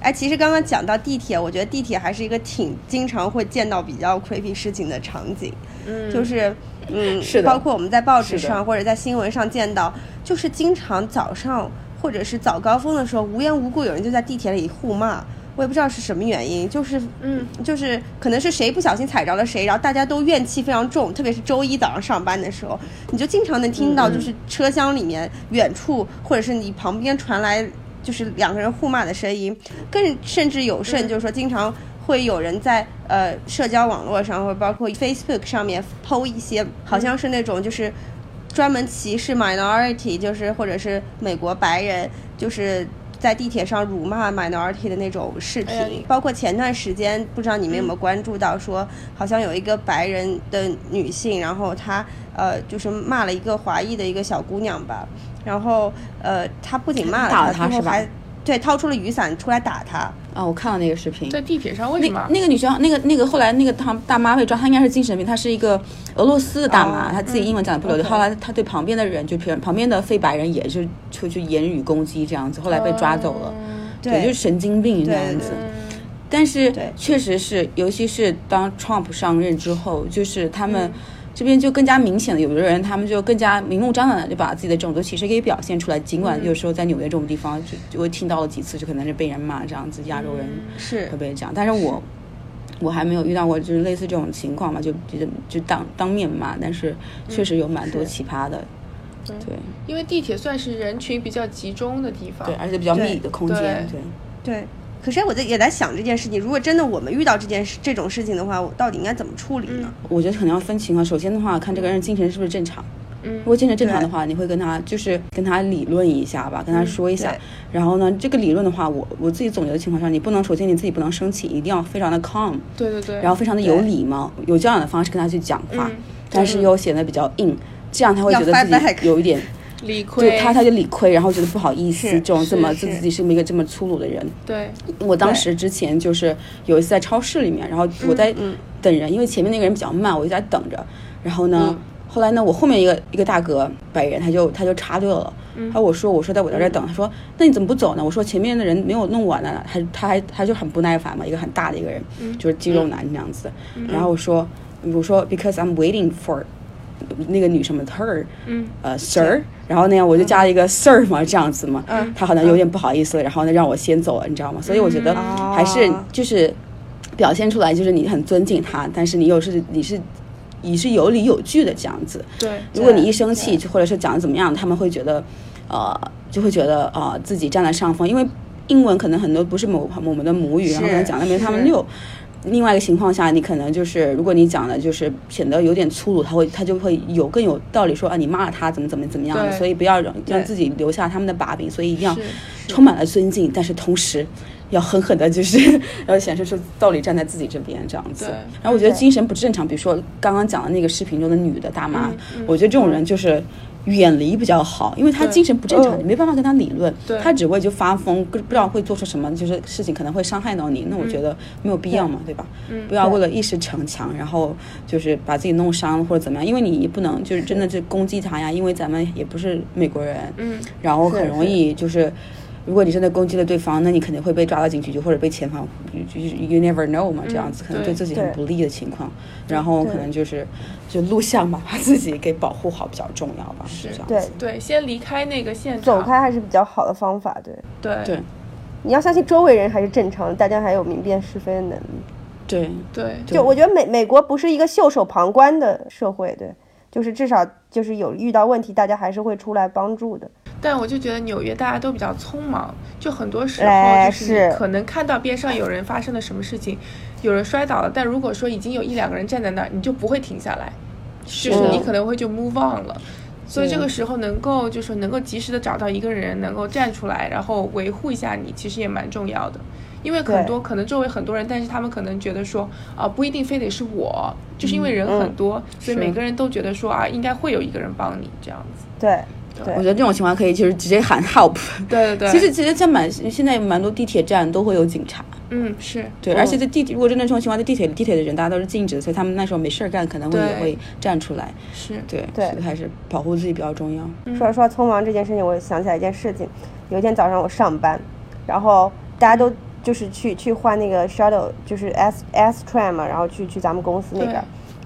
哎，其实刚刚讲到地铁，我觉得地铁还是一个挺经常会见到比较 creepy 事情的场景，嗯，就是嗯，是的包括我们在报纸上或者在新闻上见到，就是经常早上或者是早高峰的时候，无缘无故有人就在地铁里互骂。我也不知道是什么原因，就是嗯，就是可能是谁不小心踩着了谁，然后大家都怨气非常重，特别是周一早上上班的时候，你就经常能听到就是车厢里面远处或者是你旁边传来就是两个人互骂的声音，更甚至有甚就是说经常会有人在呃社交网络上或者包括 Facebook 上面剖一些好像是那种就是。专门歧视 minority，就是或者是美国白人，就是在地铁上辱骂 minority 的那种视频。包括前段时间，不知道你们有没有关注到说，好像有一个白人的女性，然后她呃就是骂了一个华裔的一个小姑娘吧，然后呃他不仅骂了打了她是吧最后还对掏出了雨伞出来打他。啊，我看了那个视频。在地铁上为什那么？那个女生，那个那个后来那个大大妈被抓，她应该是精神病，她是一个俄罗斯的大妈，哦她自己英文讲的不流利。后来她对旁边的人，就旁旁边的非白人，也是出去言语攻击这样子，后来被抓走了。对，就是神经病这样子。但是确实是，尤其是当 Trump 上任之后，就是他们这边就更加明显的，有的人他们就更加明目张胆的就把自己的种族歧视给表现出来。尽管有时候在纽约这种地方，就就会听到了几次，就可能是被人骂这样子，亚洲人是会被这样。但是我我还没有遇到过就是类似这种情况嘛，就就就当当面骂，但是确实有蛮多奇葩的。对因为地铁算是人群比较集中的地方。对，而且比较密的空间，对。对，可是我在也在想这件事情，如果真的我们遇到这件事这种事情的话，我到底应该怎么处理呢？我觉得可能要分情况。首先的话，看这个人精神是不是正常。嗯如果精神正常的话，你会跟他就是跟他理论一下吧，跟他说一下。对然后呢，这个理论的话，我我自己总结的情况下，你不能首先你自己不能生气，一定要非常的 calm，对对对。然后非常的有礼貌，有教养的方式跟他去讲话，嗯但是又显得比较硬，这样他会觉得自己有一点。就理亏，就他他就理亏，然后觉得不好意思，是这种这么自自己是一个这么粗鲁的人。对，我当时之前就是有一次在超市里面，然后我在等人，因为前面那个人比较慢，我就在等着。然后呢，后来呢，我后面一个一个大哥白人，他就他就插队了。然后我说我说在我在这儿等，他说那你怎么不走呢？我说前面的人没有弄完呢，他他还他就很不耐烦嘛，一个很大的一个人，就是肌肉男这样子。然后我说我说 because I'm waiting for 那个女生们 her，嗯，呃 sir，然后那样我就加了一个 sir 嘛，这样子嘛，他好像有点不好意思了，然后呢让我先走了，你知道吗？所以我觉得还是就是表现出来，就是你很尊敬他，但是你又是你是你是有理有据的这样子。对，如果你一生气，或者是讲的怎么样，他们会觉得，呃，就会觉得呃自己占了上风，因为英文可能很多不是某某们的母语，然后可能讲的没他们溜。另外一个情况下，你可能就是，如果你讲的就是显得有点粗鲁，他会他就会有更有道理说啊，你骂了他怎么怎么怎么样的，所以不要让让自己留下他们的把柄，所以一定要充满了尊敬，但是同时要狠狠的，就是要显示出道理站在自己这边这样子。然后我觉得精神不正常，比如说刚刚讲的那个视频中的女的大妈，嗯我觉得这种人就是。远离比较好，因为他精神不正常，嗯。你没办法跟他理论，他只会就发疯，不不知道会做出什么，就是事情可能会伤害到你。那我觉得没有必要嘛，对。吧？嗯不要为了一时逞强，然后就是把自己弄伤或者怎么样，因为你也不能就是真的是攻击他呀，因为咱们也不是美国人，嗯，然后很容易就是，如果你真的攻击了对方，那你肯定会被抓到警局，就或者被遣返，就是 you never know 嘛，这样子可能对对自己很不利的情况，然后可能就是就录像吧，把自己给保护好比较重要吧，是这样对子。对，先离开那个现场，走开还是比较好的方法。对，对对你要相信周围人还是正常的，大家还有明辨是非的能力。对对就我觉得美美国不是一个袖手旁观的社会，对，就是至少就是有遇到问题，大家还是会出来帮助的。但我就觉得纽约大家都比较匆忙，就很多时哎候就是是你可能看到边上有人发生了什么事情，有人摔倒了，但如果说已经有一两个人站在那儿，你就不会停下来，就是你可能会就 move on 了。所以这个时候能够就是能够及时的找到一个人能够站出来，然后维护一下你，其实也蛮重要的。因为很多可能周围很多人，但是他们可能觉得说啊，不一定非得是我，就是因为人很多，所以每个人都觉得说啊，应该会有一个人帮你这样子。对，我觉得这种情况可以就是直接喊 help。对对对，其实其实像蛮现在有蛮多地铁站都会有警察，嗯是。对，而且在地铁如果真的这种情况，在地铁地铁的人大家都是静止的，所以他们那时候没事儿干，可能会也会站出来。是，对对。所以还是保护自己比较重要。说到说匆忙这件事情，我想起来一件事情。有一天早上我上班，然后大家都就是去去换那个 shuttle，就是 S S train 嘛，然后去去咱们公司那边，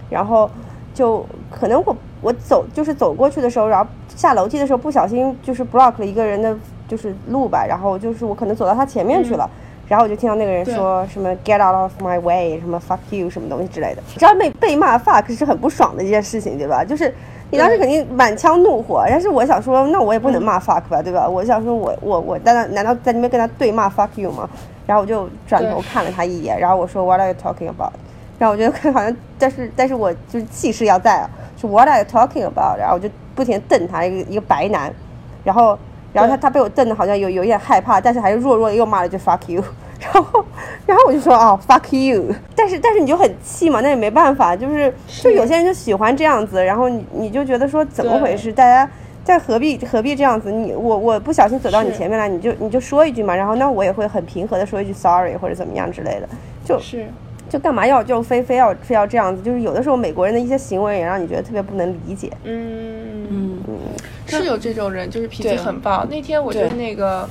然后就可能我我走就是走过去的时候，然后下楼梯的时候不小心就是 block 了一个人的就是路吧，然后就是我可能走到他前面去了。然后我就听到那个人说什么 “get out of my way”，什么 “fuck you” 什么东西之类的。你知道被被骂 fuck 是很不爽的一件事情，对吧？就是你当时肯定满腔怒火，但是我想说，那我也不能骂 fuck 吧，对吧？我想说我我我难道难道在那边跟他对骂 fuck you 吗？然后我就转头看了他一眼，然后我说 What are you talking about？然后我觉得好像，但是但是我就是气势要在啊，是 What are you talking about？然后我就不停地瞪他，一个一个白男，然后然后他他被我瞪的好像有有一点害怕，但是还是弱弱的又骂了句 fuck you，然后然后我就说哦 fuck you，但是但是你就很气嘛，那也没办法，就是就有些人就喜欢这样子，然后你你就觉得说怎么回事，大家。在何必何必这样子？你我我不小心走到你前面来，你就你就说一句嘛，然后那我也会很平和的说一句 sorry 或者怎么样之类的，就是就干嘛要就非非要非要这样子？就是有的时候美国人的一些行为也让你觉得特别不能理解。嗯，嗯，是有这种人，就是脾气很暴。那天我就那个，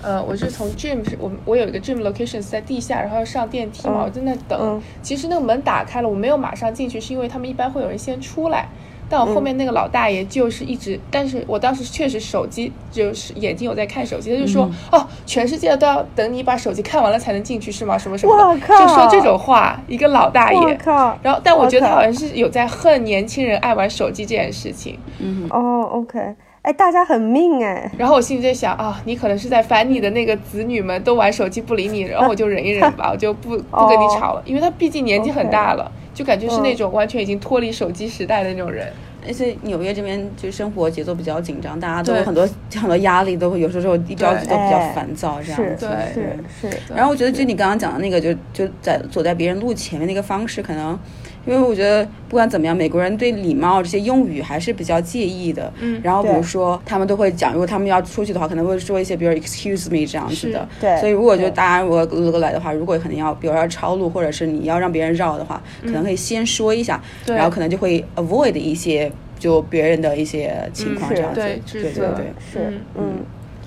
呃，我是从 gym 是我我有一个 gym location 是在地下，然后要上电梯嘛，嗯我在那等。嗯其实那个门打开了，我没有马上进去，是因为他们一般会有人先出来。但我嗯后面那个老大爷就是一直，但是我当时确实手机就是眼睛有在看手机，他就说、嗯哦，全世界都要等你把手机看完了才能进去是吗？什么什么的，就说这种话，一个老大爷。然后，但我觉得他好像是有在恨年轻人爱玩手机这件事情。嗯哦，OK，哎，大家很命哎。然后我心里在想啊，你可能是在烦你的那个子女们都玩手机不理你，然后我就忍一忍吧，我就不不跟你吵了，因为他毕竟年纪很大了，就感觉是那种完全已经脱离手机时代的那种人。而且纽约这边就生活节奏比较紧张，大家都有很多很多压力，都会有时候一着急都比较哎烦躁这样是子。是是，然后我觉得就你刚刚讲的那个，就就在走在别人路前面那个方式，可能。因为我觉得不管怎么样，美国人对礼貌这些用语还是比较介意的。嗯然后比如说他们都会讲，如果他们要出去的话，可能会说一些，比如 excuse me 这样子的。对所以如果就大家如果如果来的话，如果可能要，比如要超路，或者是你要让别人绕的话，可能可以先说一下，对然后可能就会 avoid 一些就别人的一些情况嗯这样子。对对对对。是嗯嗯，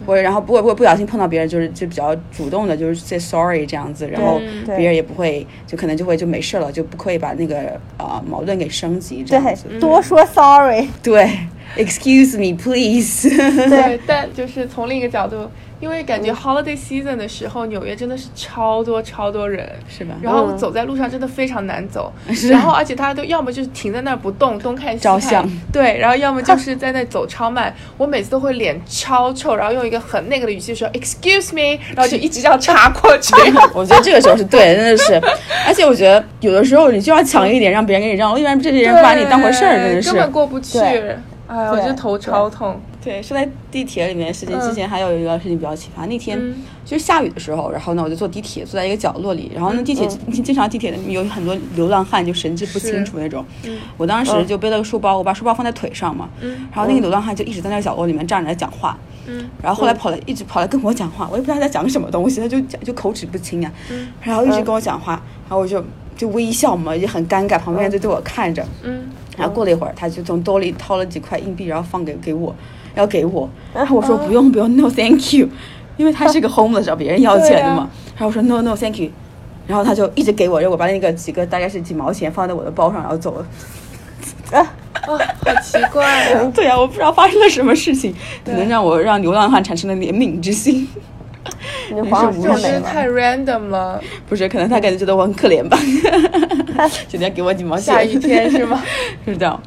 或者然后不会不会不小心碰到别人，就是就比较主动的，就是 say sorry 这样子，然后别人也不会，就可能就会就没事了，就不会把那个呃矛盾给升级这样子。对，多说 sorry。对，excuse me please。对，但就是从另一个角度，因为感觉 holiday season 的时候，纽约真的是超多超多人，是吧？然后嗯走在路上真的非常难走，然后而且大家都要么就是停在那儿不动，东看西看，照相对，然后要么就是在那走超慢。我每次都会脸超臭，然后用一个很那个的语气说 excuse me，然后就一直这样插过去。我觉得这个时候是对的，真的是。而且我觉得有的时候你就要强硬一点，让别人给你让，要不然这些人不把你当回事儿，真的是根。本过不去。对哎，我对就头超痛。对，是在地铁里面的事情，嗯。之前还有一个事情比较奇葩。那天嗯。就是下雨的时候，然后呢，我就坐地铁，坐在一个角落里，然后呢，地铁 经常地铁里面有很多流浪汉，就神志不清楚那种。我当时就背了个书包，我把书包放在腿上嘛，然后那个流浪汉就一直在那个角落里面站着讲话。嗯。然后后来跑来，一直跑来跟我讲话，我也不知道他在讲什么东西，他就讲就口齿不清啊，然后一直跟我讲话，然后我就就微笑嘛，也很尴尬，旁边人就对我看着，嗯，然后过了一会儿，他就从兜里掏了几块硬币，然后放给给我，要给我，然后我说不用不用，no thank you，因为他是个 homeless，找别人要钱的嘛，然后我说 no no thank you，然后他就一直给我，然后我把那个几个大概是几毛钱放在我的包上，然后走了。啊哦，好奇怪啊！对啊，我不知道发生了什么事情，可能让我让流浪汉产生了怜悯之心。你是这上太美了。种真是太 random 了。不是，可能他感觉觉得我很可怜吧，觉得要给我几毛钱。下雨天是吗？是这样，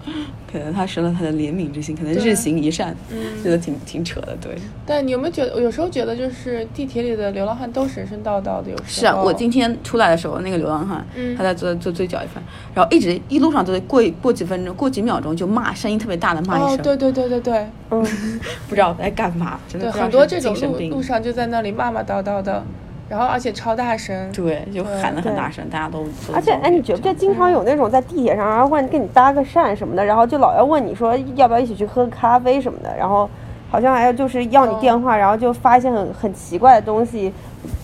可能他生了他的怜悯之心，可能日行一善，嗯。觉得挺挺扯的，对。但你有没有觉得，有时候觉得就是地铁里的流浪汉都神神叨叨的，有时候。是啊，我今天出来的时候，那个流浪汉，嗯。他在做做追缴一番，然后一直一路上都在过过几分钟，过几秒钟就骂，声音特别大的骂一哦声，，对对对对对。嗯，不知道在干嘛，真的对，很多这种路路上就在那里骂骂叨叨的，然后而且超大声。对，就喊得很大声，大家都。而且哎，你觉不觉得经常有那种在地铁上，然后问跟你搭个讪什么的，然后就老要问你说要不要一起去喝咖啡什么的，然后好像还要就是要你电话，然后就发一些很很奇怪的东西，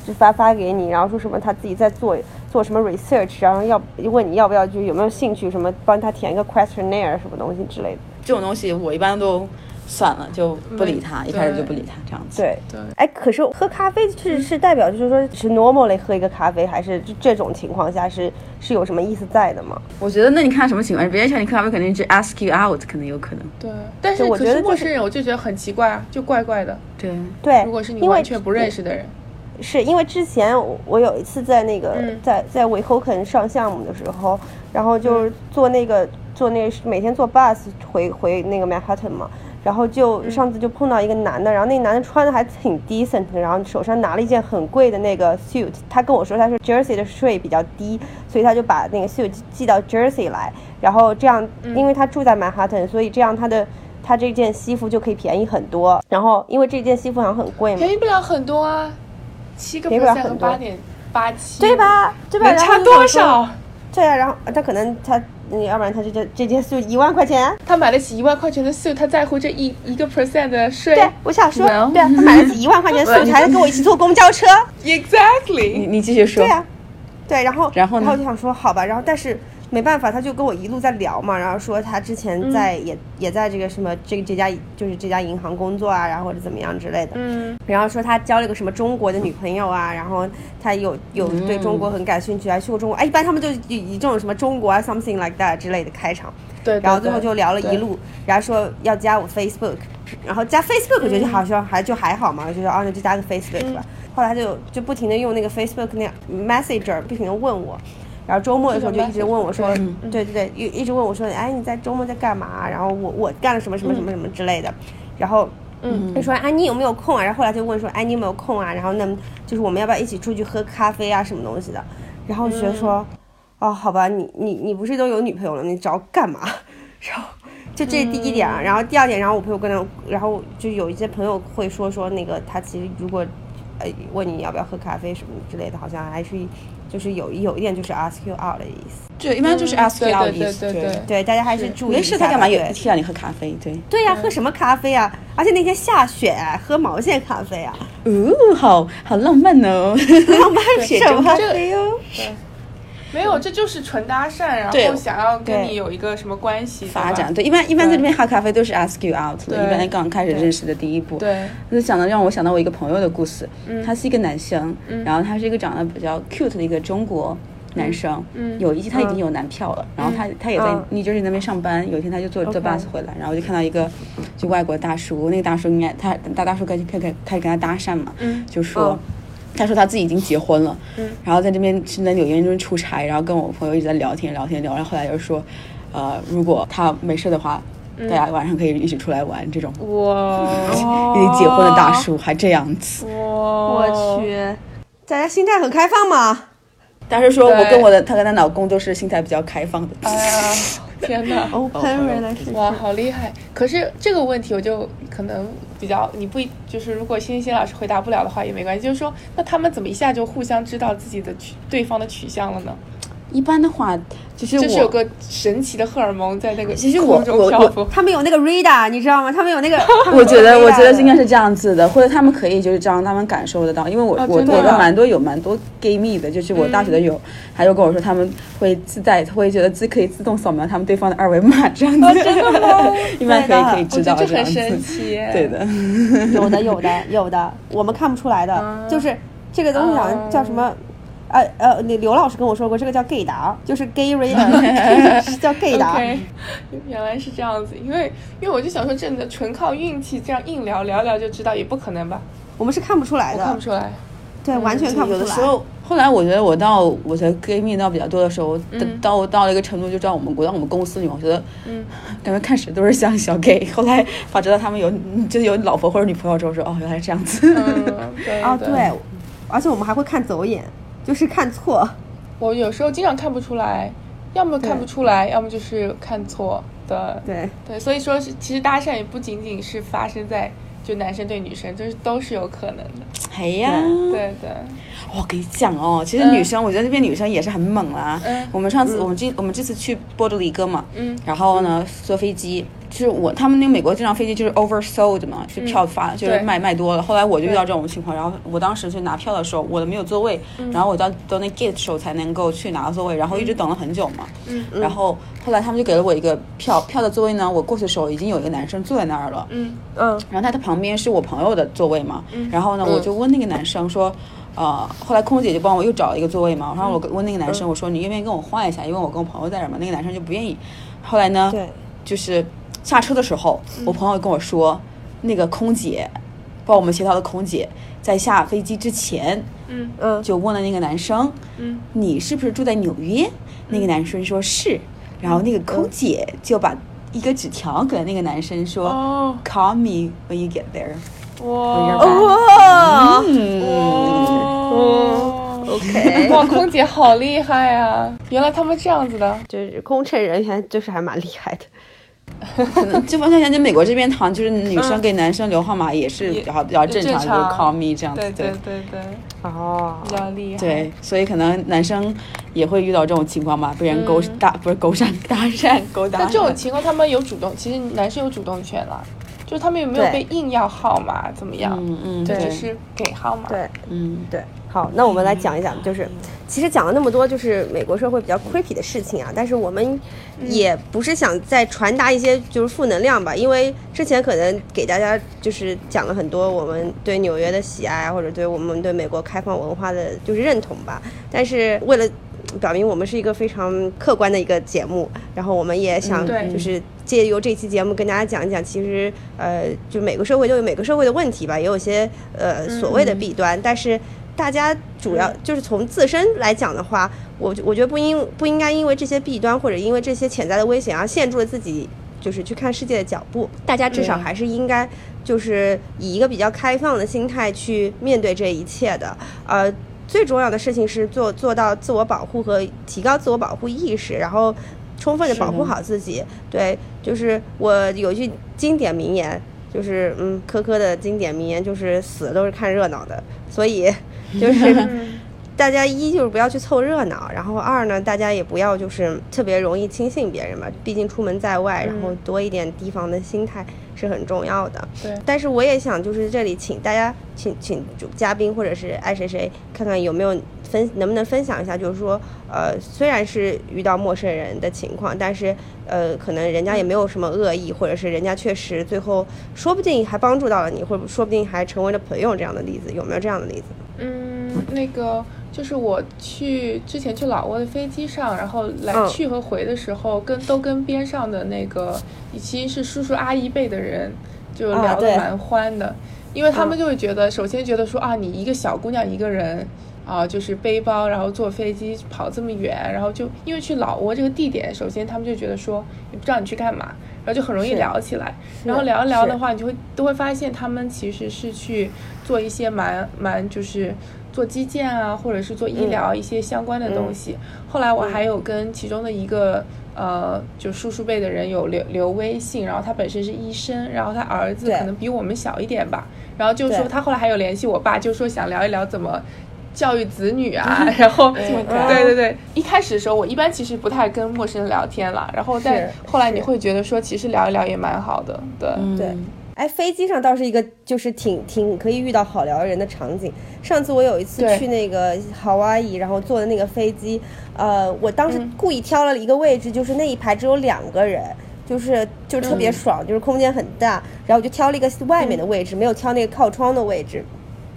就发发给你，然后说什么他自己在做做什么 research，然后要问你要不要就有没有兴趣什么帮他填一个 questionnaire 什么东西之类的。这种东西，我一般都算了，就不理他，嗯一开始就不理他，这样子。对对哎，可是喝咖啡是是代表就是说是 normally 喝一个咖啡，还是这这种情况下是是有什么意思在的吗？我觉得那你看什么情况？别人请你喝咖啡，肯定是 ask you out，可能有可能。对，但是我觉得就是是陌生人，我就觉得很奇怪啊，就怪怪的。对，对，如果是你完全不认识的人，是因为之前我我有一次在那个、嗯在在维侯肯上项目的时候，然后嗯就是坐那个坐那个每天坐 bus 回回那个 Manhattan 嘛，然后嗯就上次就碰到一个男的，然后那男的穿的还挺 decent 的，然后手上拿了一件很贵的那个 suit，他跟我说他是 Jersey 的税比较低，所以他就把那个 suit 寄到 Jersey 来，然后这样，嗯因为他住在曼哈顿，所以这样他的他这件西服就可以便宜很多。然后因为这件西服好像很贵嘛，便宜不了很多啊，七个不了 percent 和很多八点八七，对？吧？对吧？能差？多少？对啊，然后他可能他，你要不然他这件这件就一万块钱。他买得起一万块钱的 suit，他在乎这一一个 percent 的税对，我想说对啊，他买得起一万块钱的素材，跟我一起坐公交车。exactly。你你继续说。对啊，对，然后然后呢然后就想说好吧，然后但是没办法，他就跟我一路在聊嘛，然后说他之前在、也也在这个什么这个这家就是这家银行工作啊，然后或者怎么样之类的，嗯，然后说他交了个什么中国的女朋友啊，然后他有有对中国很感兴趣，还去过中国，哎，一般他们就以以这种什么中国啊 something like that 之类的开场，对，然后最后就聊了一。路，然后说要加我 Facebook，然后加 Facebook 我觉得好像还就还好嘛，就说啊那就加个 Facebook 吧。后来他就就不停的用那个 Facebook 那样 Messenger 不停的问我，然后周末的时候就一直问我说，对对对，一一直问我说，哎你在周末在干嘛？然后我我干了什么什么什么什么之类的，然后。嗯，就说哎，你有没有空啊？然后后来就问说，哎，你有没有空啊？然后那么就是我们要不要一起出去喝咖啡啊，什么东西的？然后我觉得说，哦，好吧，你你你不是都有女朋友了，你找我干嘛？然后就这是第一点啊，然后第二点，然后我朋友跟他，然后就有一些朋友会说说那个他其实如果，呃，问你要不要喝咖啡什么之类的，好像还是就是有有一点就是 ask you out 的意思。对，一般就是 ask you out 的意思。对对对对，大家还是注意没一下吧。事他干嘛有人提让你喝咖啡？对。对呀、喝什么咖啡啊？而且那天下雪，喝毛线咖啡啊？哦，好好浪漫哦。浪漫雪中咖啡哦？没有，这就是纯搭讪，然对后想要跟你有一个什么关系发展对，一般一般在这边喝咖啡都是 ask you out 对，一般刚开始认识的第一步。对，就想到让我想到我一个朋友的故事，他是一个男生，然后他是一个长得比较 cute 的一个中国男生，嗯有一他已经有男票了，然后他他也在嗯。New Jersey 那边上班，有一天他就坐坐 bus 回来，然后我就看到一个就外国大叔，那个大叔应该他大大叔开始开开开始跟他搭讪嘛，就说。他说他自己已经结婚了，嗯然后在这边是在纽约这边出差，然后跟我朋友一直在聊天聊天聊，然后后来又说，呃，如果他没事的话，大家晚上可以一起出来玩这种。哇已经结婚的大叔还这样子，哇，我去，大家心态很开放嘛。但是说我跟我的她跟她老公都是心态比较开放的。哎呀，天哪！Open relationship。哇，好厉害！可是这个问题我就可能比较，你不就是如果欣欣老师回答不了的话也没关系，就是说，那他们怎么一下就互相知道自己的取对方的取向了呢？一般的话，就是我就是有个神奇的荷尔蒙在那个其实我空中我我漂浮。他们有那个 radar，你知道吗？他们有那个，我觉得，我觉得应该是是这样子的，或者他们可以就是这样，他们感受得到。因为我、我我的蛮多有蛮多 gay 蜜的，就是我大学的有，他就跟我说他们会自带，会觉得自可以自动扫描他们对方的二维码这样子，一般可以可以知道我觉得这样子很神。奇。对的，有的有的有的，我们看不出来的，就是这个东西好像叫什么？呃呃，刘刘老师跟我说过，这个叫 gay 达，就是 gay radar，是叫 gay 达。原来是这样子，因为因为我就想说，真的纯靠运气这样硬聊聊聊就知道，也不可能吧？我们是看不出来的看不，出来。对，完全看不出来。有的时候，后来我觉得我到我的 gay 蜜到比较多的时候，嗯到到到了一个程度，就知道我们国到我们公司里面，我觉得，嗯感觉看谁都是像小 gay。后来发知道他们有就是有老婆或者女朋友之后，说哦原来是这样子。嗯，对哦，对，而且我们还会看走眼，就是看错。我有时候经常看不出来，要么看不出来，要么就是看错的。对，对，所以说是其实搭讪也不仅仅是发生在就男生对女生，就是都是有可能的。哎呀，对对，我跟你讲哦，其实女生，我觉得这边女生也是很猛啦。嗯我们上次，我们这我们这次去波多黎各嘛，嗯，然后呢坐飞机，就是我他们那个美国这张飞机就是 oversold 嘛，就票发就是卖卖多了。后来我就遇到这种情况，然后我当时去拿票的时候，我的没有座位，嗯。然后我到到那 gate 的时候才能够去拿座位，然后一直等了很久嘛。嗯。然后后来他们就给了我一个票，票的座位呢，我过去的时候已经有一个男生坐在那儿了。嗯。嗯，然后他的旁边是我朋友的座位嘛，然后呢，我就问那个男生说，呃，后来空姐就帮我又找了一个座位嘛，然后我问那个男生，我说你愿不愿意跟我换一下，因为我跟我朋友在这儿嘛，那个男生就不愿意。后来呢，对，就是下车的时候，我朋友跟我说，那个空姐，帮我们协调的空姐，在下飞机之前嗯嗯，就问了那个男生，嗯，你是不是住在纽约？那个男生说是，然后那个空姐就把一个纸条给了那个男生说。哦 Call me when you get there。哇哇哦，OK，哇，空姐好厉害啊！原来他们这样子的。就是空乘人员就是还蛮厉害的。可 能就完全感觉美国这边好像就是女生给男生留号码也是比较比较正常，就是 call me 这样子。对对对对，哦，比较厉害。对，所以可能男生也会遇到这种情况吧，被人勾嗯搭不是勾上搭讪勾搭。那这种情况，他们有主动，其实男生有主动权了，就是他们有没有被硬要号码怎么样？嗯嗯就对只是给号码。对嗯对，好，那我们来讲一讲，就是其实讲了那么多，就是美国社会比较 creepy 的事情啊，但是我们也不是想再传达一些就是负能量吧，因为之前可能给大家就是讲了很多我们对纽约的喜爱啊，或者对我们对美国开放文化的就是认同吧，但是为了。表明我们是一个非常客观的一个节目，然后我们也想就是借由这期节目跟大家讲一讲，其实呃，就每个社会都有每个社会的问题吧，也有些呃所谓的弊端，但是大家主要就是从自身来讲的话，我我觉得不应不应该因为这些弊端或者因为这些潜在的危险而限住了自己就是去看世界的脚步。大家至少还是应该就是以一个比较开放的心态去面对这一切的。呃，最重要的事情是做做到自我保护和提高自我保护意识，然后充分的保护好自己。对，就是我有一句经典名言。就是嗯，科科的经典名言就是死都是看热闹的，所以就是 大家一就是不要去凑热闹，然后二呢，大家也不要就是特别容易轻信别人嘛，毕竟出门在外，然后多一点提防的心态是很重要的。对但是我也想就是这里请大家请请主嘉宾或者是爱谁谁看看有没有分能不能分享一下，就是说呃虽然是遇到陌生人的情况，但是呃可能人家也没有什么恶意，或者是人家确实最后说不定还帮助到了你，或者说不定还成为了朋友这样的例子，有没有这样的例子？嗯，那个就是我去之前去老挝的飞机上，然后来嗯去和回的时候，跟都跟边上的那个其实是叔叔阿姨辈的人就聊得蛮欢的，因为他们嗯就会觉得，首先觉得说啊，你一个小姑娘一个人。啊，就是背包，然后坐飞机跑这么远，然后就因为去老挝这个地点，首先他们就觉得说，也不知道你去干嘛，然后就很容易聊起来。然后聊一聊的话，你就会都会发现他们其实是去做一些蛮蛮就是做基建啊，或者是做医疗一些相关的东西。后来我还有跟其中的一个呃，就叔叔辈的人有留留微信，然后他本身是医生，然后他儿子可能比我们小一点吧，然后就说他后来还有联系我爸，就说想聊一聊怎么。教育子女啊，然后对对对，一开始的时候我一般其实不太跟陌生人聊天了，然后但是后来你会觉得说其实聊一聊也蛮好的，对，对，哎，飞机上倒是一个就是挺挺可以遇到好聊人的场景。上次我有一次去那个夏威夷，然后坐的那个飞机，呃，我当时嗯。故意挑了一个位置，就是那一排只有两个人。就是就特别嗯。爽，就是空间很大，然后我就挑了一个外面的位置，没有挑那个靠窗的位置。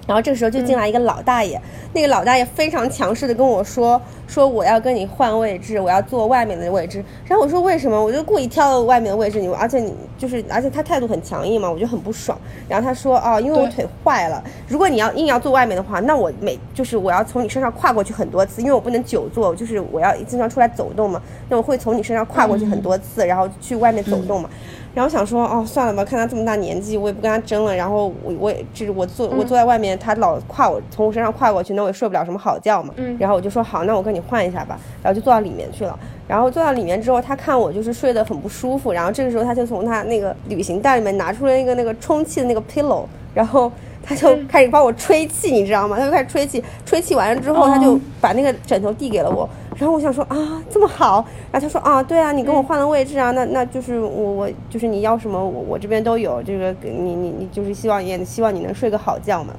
然后这个时候就进来一个老大爷，那个老大爷非常强势的跟我说说我要跟你换位置，我要坐外面的位置。然后我说为什么？我就故意挑了外面的位置，你而且你就是而且他态度很强硬嘛，我就很不爽。然后他说哦，因为我腿坏了，如果你要硬要坐外面的话，那我每就是我要从你身上跨过去很多次，因为我不能久坐，就是我要经常出来走动嘛，那我会从你身上跨过去很多次，然后去外面走动嘛。然后想说，哦，算了吧，看他这么大年纪，我也不跟他争了。然后我我也就是我坐我坐在外面，他老跨我从我身上跨过去，那我也睡不了什么好觉嘛。嗯然后我就说好，那我跟你换一下吧。然后就坐到里面去了。然后坐到里面之后，他看我就是睡得很不舒服，然后这个时候他就从他那个旅行袋里面拿出了一个那个充气的那个 pillow，然后他就开始帮我吹气，你知道吗？他就开始吹气，吹气完了之后，他就把那个枕头递给了我。然后我想说啊，这么好。然后他说啊，对啊，你跟我换了位置啊，那那就是我我就是你要什么我我这边都有，这个给你你你就是希望也希望你能睡个好觉嘛。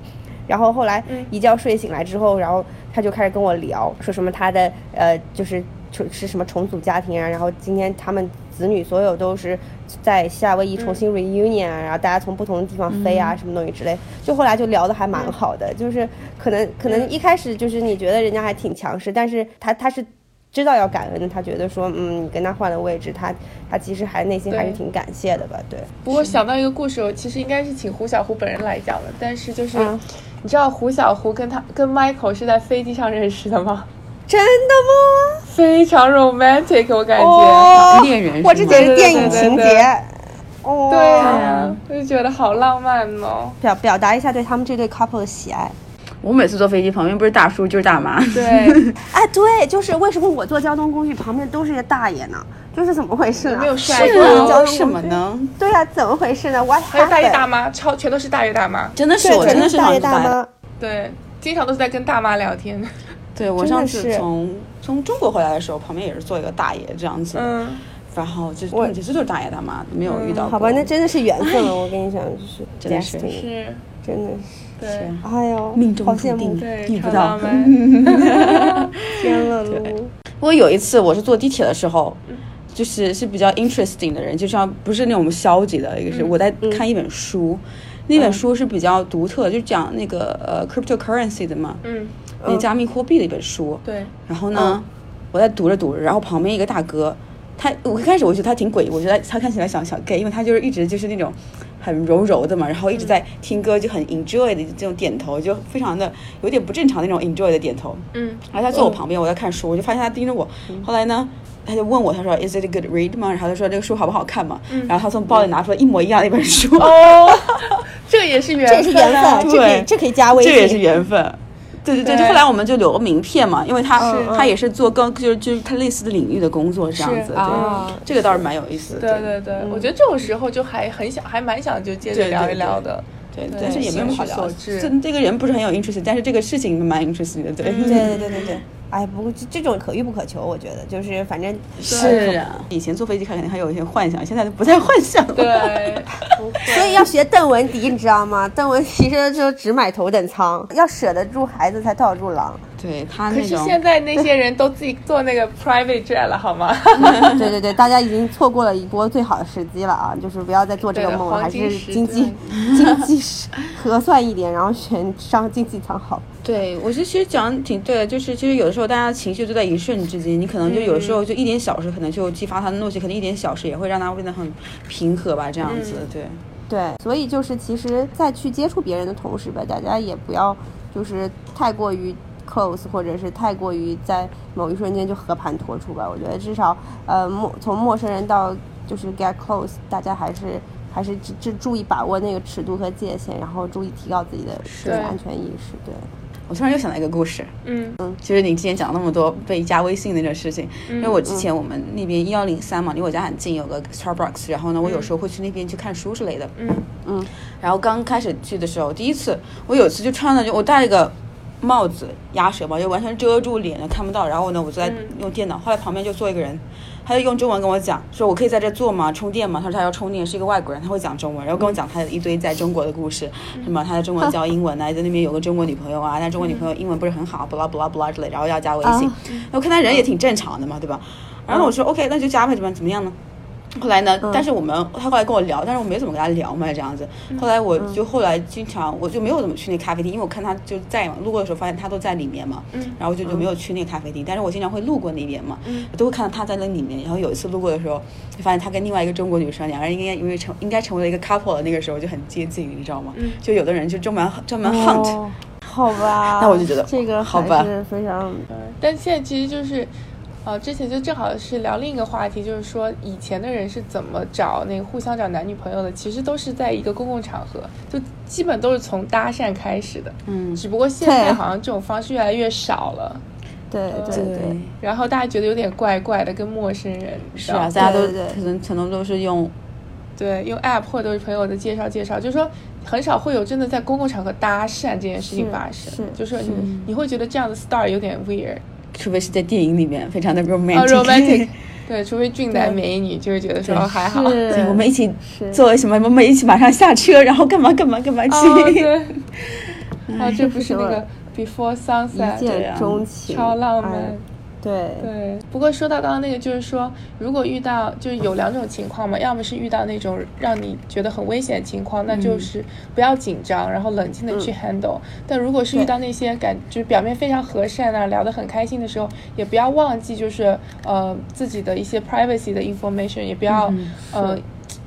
然后后来一觉睡醒来之后，然后他就开始跟我聊，说什么他的呃就是重是什么重组家庭啊，然后今天他们子女所有都是在夏威夷重新 reunion 啊，然后大家从不同的地方飞啊，什么东西之类，就后来就聊得还蛮好的，就是可能可能一开始就是你觉得人家还挺强势，但是他他是。知道要感恩的，他觉得说，嗯，你跟他换了位置，他他其实还内心还是挺感谢的吧？对，不过想到一个故事，我其实应该是请胡小胡本人来讲的，但是就是、嗯你知道胡小胡跟他跟 Michael 是在飞机上认识的吗？真的吗？非常 romantic，我感觉。哦，恋人哇，这简直是电影对对对情节对。哦，对呀、我就觉得好浪漫哦。表表达一下对他们这对 couple 的喜爱。我每次坐飞机旁边不是大叔就是大妈，对，哎，对，就是为什么我坐交通工具旁边都是些大爷呢？就是怎么回事呢？没有帅是哥？啊，为什么呢？对呀、怎么回事呢？我还有大爷大妈，超全都是大爷大妈。真的是，我真的是大爷大妈。对，经常都是在跟大妈聊天。对我上次从从中国回来的时候，旁边也是坐一个大爷这样子，嗯，然后就我问题这就是大爷大妈，没有遇到过。好吧，那真的是缘分了。我跟你讲，就是 真的是是，真的是，对，哎呦，命中注定，遇不到。天了噜。不过有一次我是坐地铁的时候，就是是比较 interesting 的人，就像不是那种消极的，一个是我在看一本书，那本书是比较独特，就讲那个呃 cryptocurrency 的嘛，嗯，那加密货币的一本书。对，然后呢，我在读着读着，然后旁边一个大哥，他我一开始我觉得他挺诡异，我觉得他看起来像小 gay，因为他就是一直就是那种很柔柔的嘛，然后一直在听歌，就很 enjoy 的这种点头，就非常的有点不正常那种 enjoy 的点头。嗯，然后他坐我旁边，我在看书，我就发现他盯着我。后来呢，他就问我，他说 Is it a good read 吗？然后他说这个书好不好看嘛？然后他从包里拿出了一模一样的一本书。哦，这也是缘这也是缘啊分，这可以对这可以加微信，这也是缘分。对对对，就后来我们就留个名片嘛，因为他是他也是做更就是就是他类似的领域的工作这样子，这个倒是蛮有意思的。对对对，我觉得这种时候就还很想，还蛮想就接着聊一聊的。对，对但是也没有什么好聊这这个人不是很有 interest，但是这个事情蛮 interesting 的，对。对对对对对。哎，不过这这种可遇不可求，我觉得就是反正是啊，以前坐飞机看肯定还有一些幻想，现在就不再幻想了。对，所以要学邓文迪，你知道吗？邓文迪说就只买头等舱，要舍得住孩子才套住狼。对他可是，现在那些人都自己做那个 private jet 了，好吗？对对对，大家已经错过了一波最好的时机了啊！就是不要再做这个梦了，还是经济 经济实核算一点，然后选上经济舱好。对我觉得其实讲的挺对的，就是其实有的时候大家情绪都在一瞬之间，你可能就有时候就一点小事，可能就激发他的怒气，可能一点小事也会让他变得很平和吧，这样子，对。对，所以就是其实，在去接触别人的同时吧，大家也不要就是太过于 close，或者是太过于在某一瞬间就和盘托出吧。我觉得至少呃，陌从陌生人到就是 get close，大家还是还是只只注意把握那个尺度和界限，然后注意提高自己的这个安全意识。对，我突然又想到一个故事，嗯。嗯。就是你之前讲那么多被加微信那个事情，因为我之前我们那边一幺零三嘛，离我家很近，有个 Starbucks，然后呢，我有时候会去那边去看书之类的。嗯。嗯，然后刚开始去的时候，第一次我有一次就穿了就我带了一个帽子鸭舌帽，就完全遮住脸了看不到。然后呢，我就在用电脑，后来旁边就坐一个人，他就用中文跟我讲，说我可以在这坐吗？充电吗？他说他要充电，是一个外国人，他会讲中文，然后跟我讲他的一堆在中国的故事，什么他在中国教英文啊，在 那边有个中国女朋友啊，但中国女朋友英文不是很好，不拉不拉不拉之类，然后要加微信。我看他人也挺正常的嘛，对吧？然后我说 OK，那就加呗，怎么怎么样呢？后来呢？但是我们他后来跟我聊，但是我没怎么跟他聊嘛，这样子。后来我就后来经常我就没有怎么去那咖啡厅，因为我看他就在嘛，路过的时候发现他都在里面嘛，然后就就没有去那个咖啡厅。但是我经常会路过那边嘛，我都会看到他在那里面。然后有一次路过的时候，就发现他跟另外一个中国女生，两个人应该因为成应该成为了一个 couple 了，那个时候就很接近，你知道吗？就有的人就专门专门 hunt，、哦好吧，那我就觉得这个还好吧是非常但现在其实就是，呃，之前就正好是聊另一个话题，就是说以前的人是怎么找那个互相找男女朋友的，其实都是在一个公共场合，就基本都是从搭讪开始的。嗯，只不过现在好像这种方式越来越少了，对对对。然后大家觉得有点怪怪的，跟陌生人。是啊，大家都可能可能都是用对，用 app 或者是朋友的介绍介绍，就是说很少会有真的在公共场合搭讪这件事情发生。是就是你你会觉得这样的 star 有点 weird，除非是在电影里面，非常的 romantic，,、对，除非俊男美女，就会觉得说哦还好。我们一起是做什么？我们一起马上下车，然后干嘛干嘛干嘛去。哦，对，啊，这不是那个 Before Sunset，见钟情，超浪漫。哎对对，不过说到刚刚那个，就是说，如果遇到就是有两种情况嘛，要么是遇到那种让你觉得很危险的情况，那就是不要紧张，然后冷静的去 handle。但如果是遇到那些感就是表面非常和善啊，聊得很开心的时候，也不要忘记就是呃自己的一些 privacy 的 information，也不要、呃。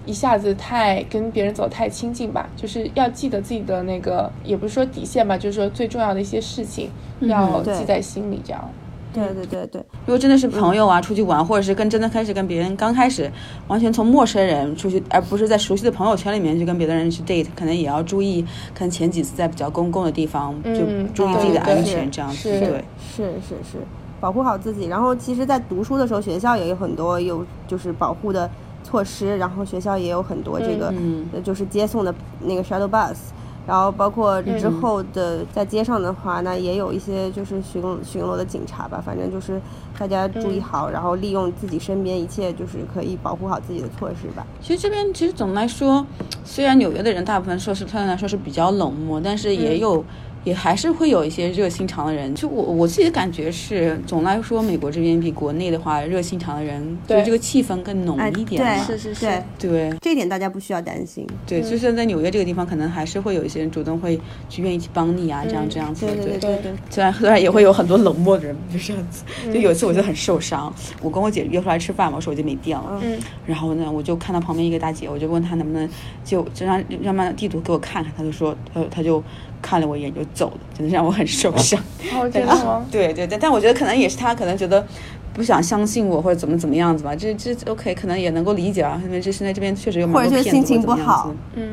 一下子太跟别人走太亲近吧，就是要记得自己的那个，也不是说底线吧，就是说最重要的一些事情要记在心里，这样。对对对对，如果真的是朋友啊，出去玩，或者是跟真的开始跟别人刚开始完全从陌生人出去，而不是在熟悉的朋友圈里面去跟别的人去 date，可能也要注意，可能前几次在比较公共的地方就嗯注意自己的安全，这样子对。是是是，保护好自己。然后其实，在读书的时候，学校也有很多有就是保护的措施，然后学校也有很多这个、就是接送的那个 shuttle bus。然后包括之后的在街上的话，那也有一些就是巡巡逻的警察吧，反正就是大家注意好，然后利用自己身边一切就是可以保护好自己的措施吧。其实这边其实总的来说，虽然纽约的人大部分说是相对来说是比较冷漠，但是也有。也还是会有一些热心肠的人，就我我自己的感觉是，总的来说，美国这边比国内的话，热心肠的人，就是对这个气氛更浓哎，一点嘛。对，是是对，对。这一点大家不需要担心。对，就是在纽约这个地方，可能还是会有一些人主动会去愿意去帮你啊，这样这样子。对对对。对，虽然虽然也会有很多冷漠的人，就这样子。就有一次我就很受伤，我跟我姐约出来吃饭嘛，我手机没电了，嗯。然后呢，我就看到旁边一个大姐，我就问她能不能就就让让把地图给我看看，她就说，她她就看了我一眼就走了，真的让我很受伤。哦，真的吗？对对对，但我觉得可能也是他可能觉得。不想相信我或者怎么怎么样子吧，这这 OK 可能也能够理解啊，因为这现在这边确实有蛮或者多骗子是心情或者怎么样不好子嗯，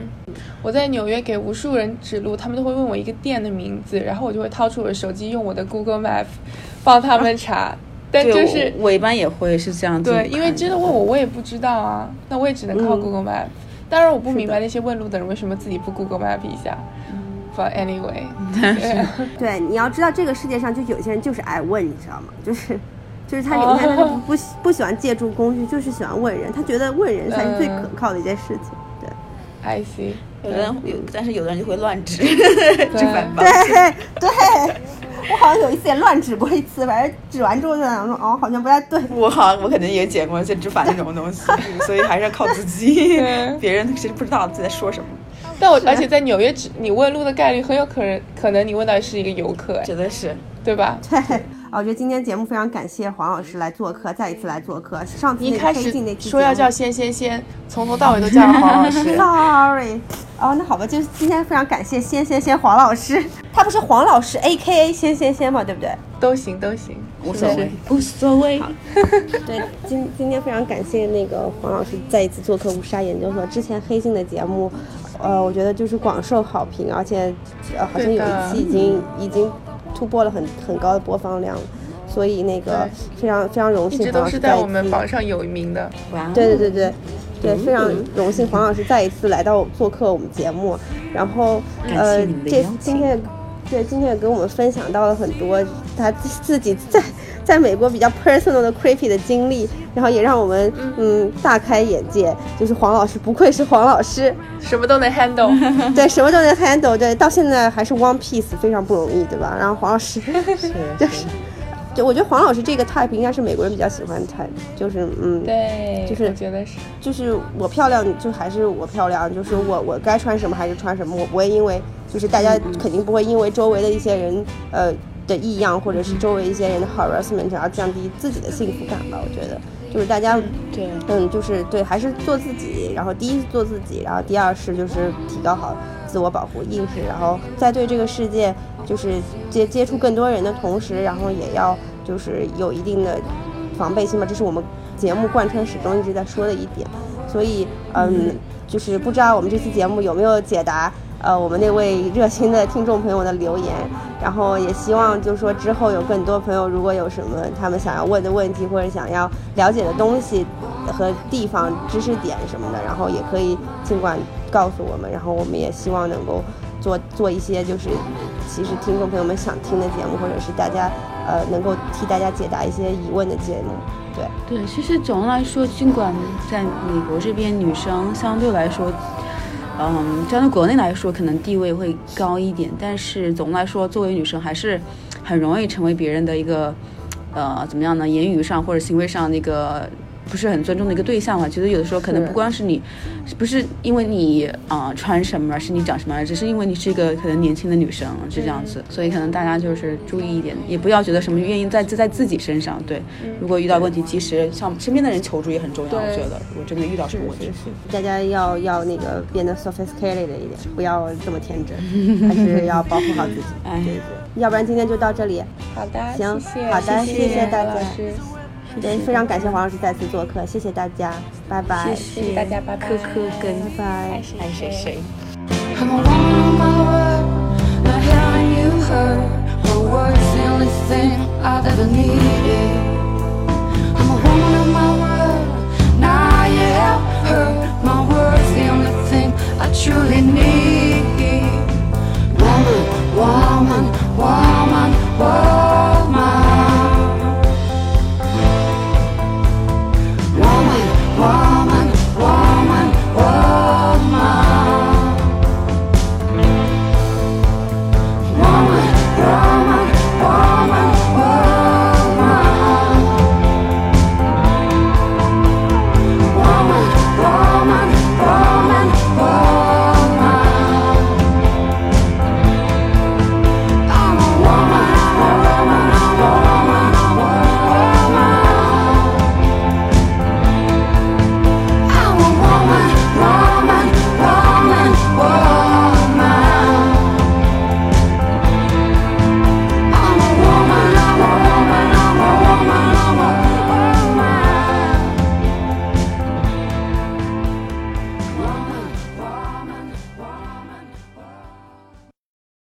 我在纽约给无数人指路，他们都会问我一个店的名字，然后我就会掏出我的手机，用我的 Google Map 帮他们查。但，就是我我一般也会是这样子对，因为真的问我，我也不知道啊，那我也只能靠嗯 Google Map。当然，我不明白那些问路的人为什么自己不 Google Map 一下。But anyway，对 对，你要知道这个世界上就有些人就是爱问，你知道吗？就是。就是他有些人他就不不喜不喜欢借助工具，就是喜欢问人，他觉得问人才是最可靠的一件事情。对，I see。有的人有，但是有的人就会乱指，指反方对对，我好像有一次也乱指过一次，反正指完之后就想说，哦，好像不太对。我好像我肯定也剪过一些指反那种东西，所以还是要靠自己。别人其实不知道自己在说什么，但我而且在纽约，只你问路的概率很有可能，可能你问到的是一个游客，哎，真的是。对吧？对，啊，我觉得今天节目非常感谢黄老师来做客，再一次来做客。上次那个一始说要叫仙仙仙，从头到尾都叫 黄老师。Sorry，哦，那好吧，就是今天非常感谢仙仙仙黄老师，他不是黄老师 A K A 仙仙仙嘛，对不对？都行都行，无所谓，无所谓。对，今今天非常感谢那个黄老师再一次做客无沙研究所。之前黑镜的节目，呃，我觉得就是广受好评，而且呃好像有一期已经已经突破了很很高的播放量，所以那个非常非常荣幸一直都黄老师在我们榜上有名的。哇，对对对对，对，非常荣幸黄老师再一次来到做客我们节目，然后呃谢你们，的这今天也对今天也跟我们分享到了很多他自自己在在美国比较 personal 的 creepy 的经历，然后也让我们嗯大开眼界，就是黄老师不愧是黄老师，什么都能 handle，对，什么都能 handle，对，到现在还是 one piece 非常不容易，对吧？然后黄老师 就是。就我觉得黄老师这个 type 应该是美国人比较喜欢的 type，就是嗯，对，就是我觉得是。就是我漂亮，就还是我漂亮，就是我我该穿什么还是穿什么，我不会因为就是大家肯定不会因为周围的一些人呃的异样，或者是周围一些人的 harassment 而降低自己的幸福感吧。我觉得就是大家对，嗯就是对，还是做自己，然后第一是做自己，然后第二是就是提高好自我保护意识，然后在对这个世界就是接接触更多人的同时，然后也要就是有一定的防备心吧，这是我们节目贯穿始终一直在说的一点。所以，嗯，就是不知道我们这期节目有没有解答呃我们那位热心的听众朋友的留言，然后也希望就是说之后有更多朋友如果有什么他们想要问的问题或者想要了解的东西和地方知识点什么的，然后也可以尽管告诉我们，然后我们也希望能够做做一些就是其实听众朋友们想听的节目，或者是大家呃能够替大家解答一些疑问的节目，对。对，其实总的来说，尽管在美国这边女生相对来说，嗯，相对国内来说可能地位会高一点，但是总的来说，作为女生还是很容易成为别人的一个，呃，怎么样呢？言语上或者行为上那个不是很尊重的一个对象嘛。其实有的时候可能不光是你，不是因为你啊、呃穿什么，而是你长什么，只是因为你是一个可能年轻的女生是这样子，所以可能大家就是注意一点，也不要觉得什么原因在在自己身上。对，如果遇到问题，及时向身边的人求助也很重要。我觉得，如果真的遇到什么问题，大家要要那个变得 sophisticated 一点，不要这么天真，还是要保护好自己。哎对对，要不然今天就到这里。好的，行谢谢，好的谢谢大家老师，也非常感谢黄老师再次做客，谢谢大家，拜拜。谢谢大家，拜拜。科跟拜拜爱谁谁。I'm a my word, not u words the only thing I've ever needed. I'm a my word, now you help her. My words the only thing I truly need. Woman, woman, woman, woman.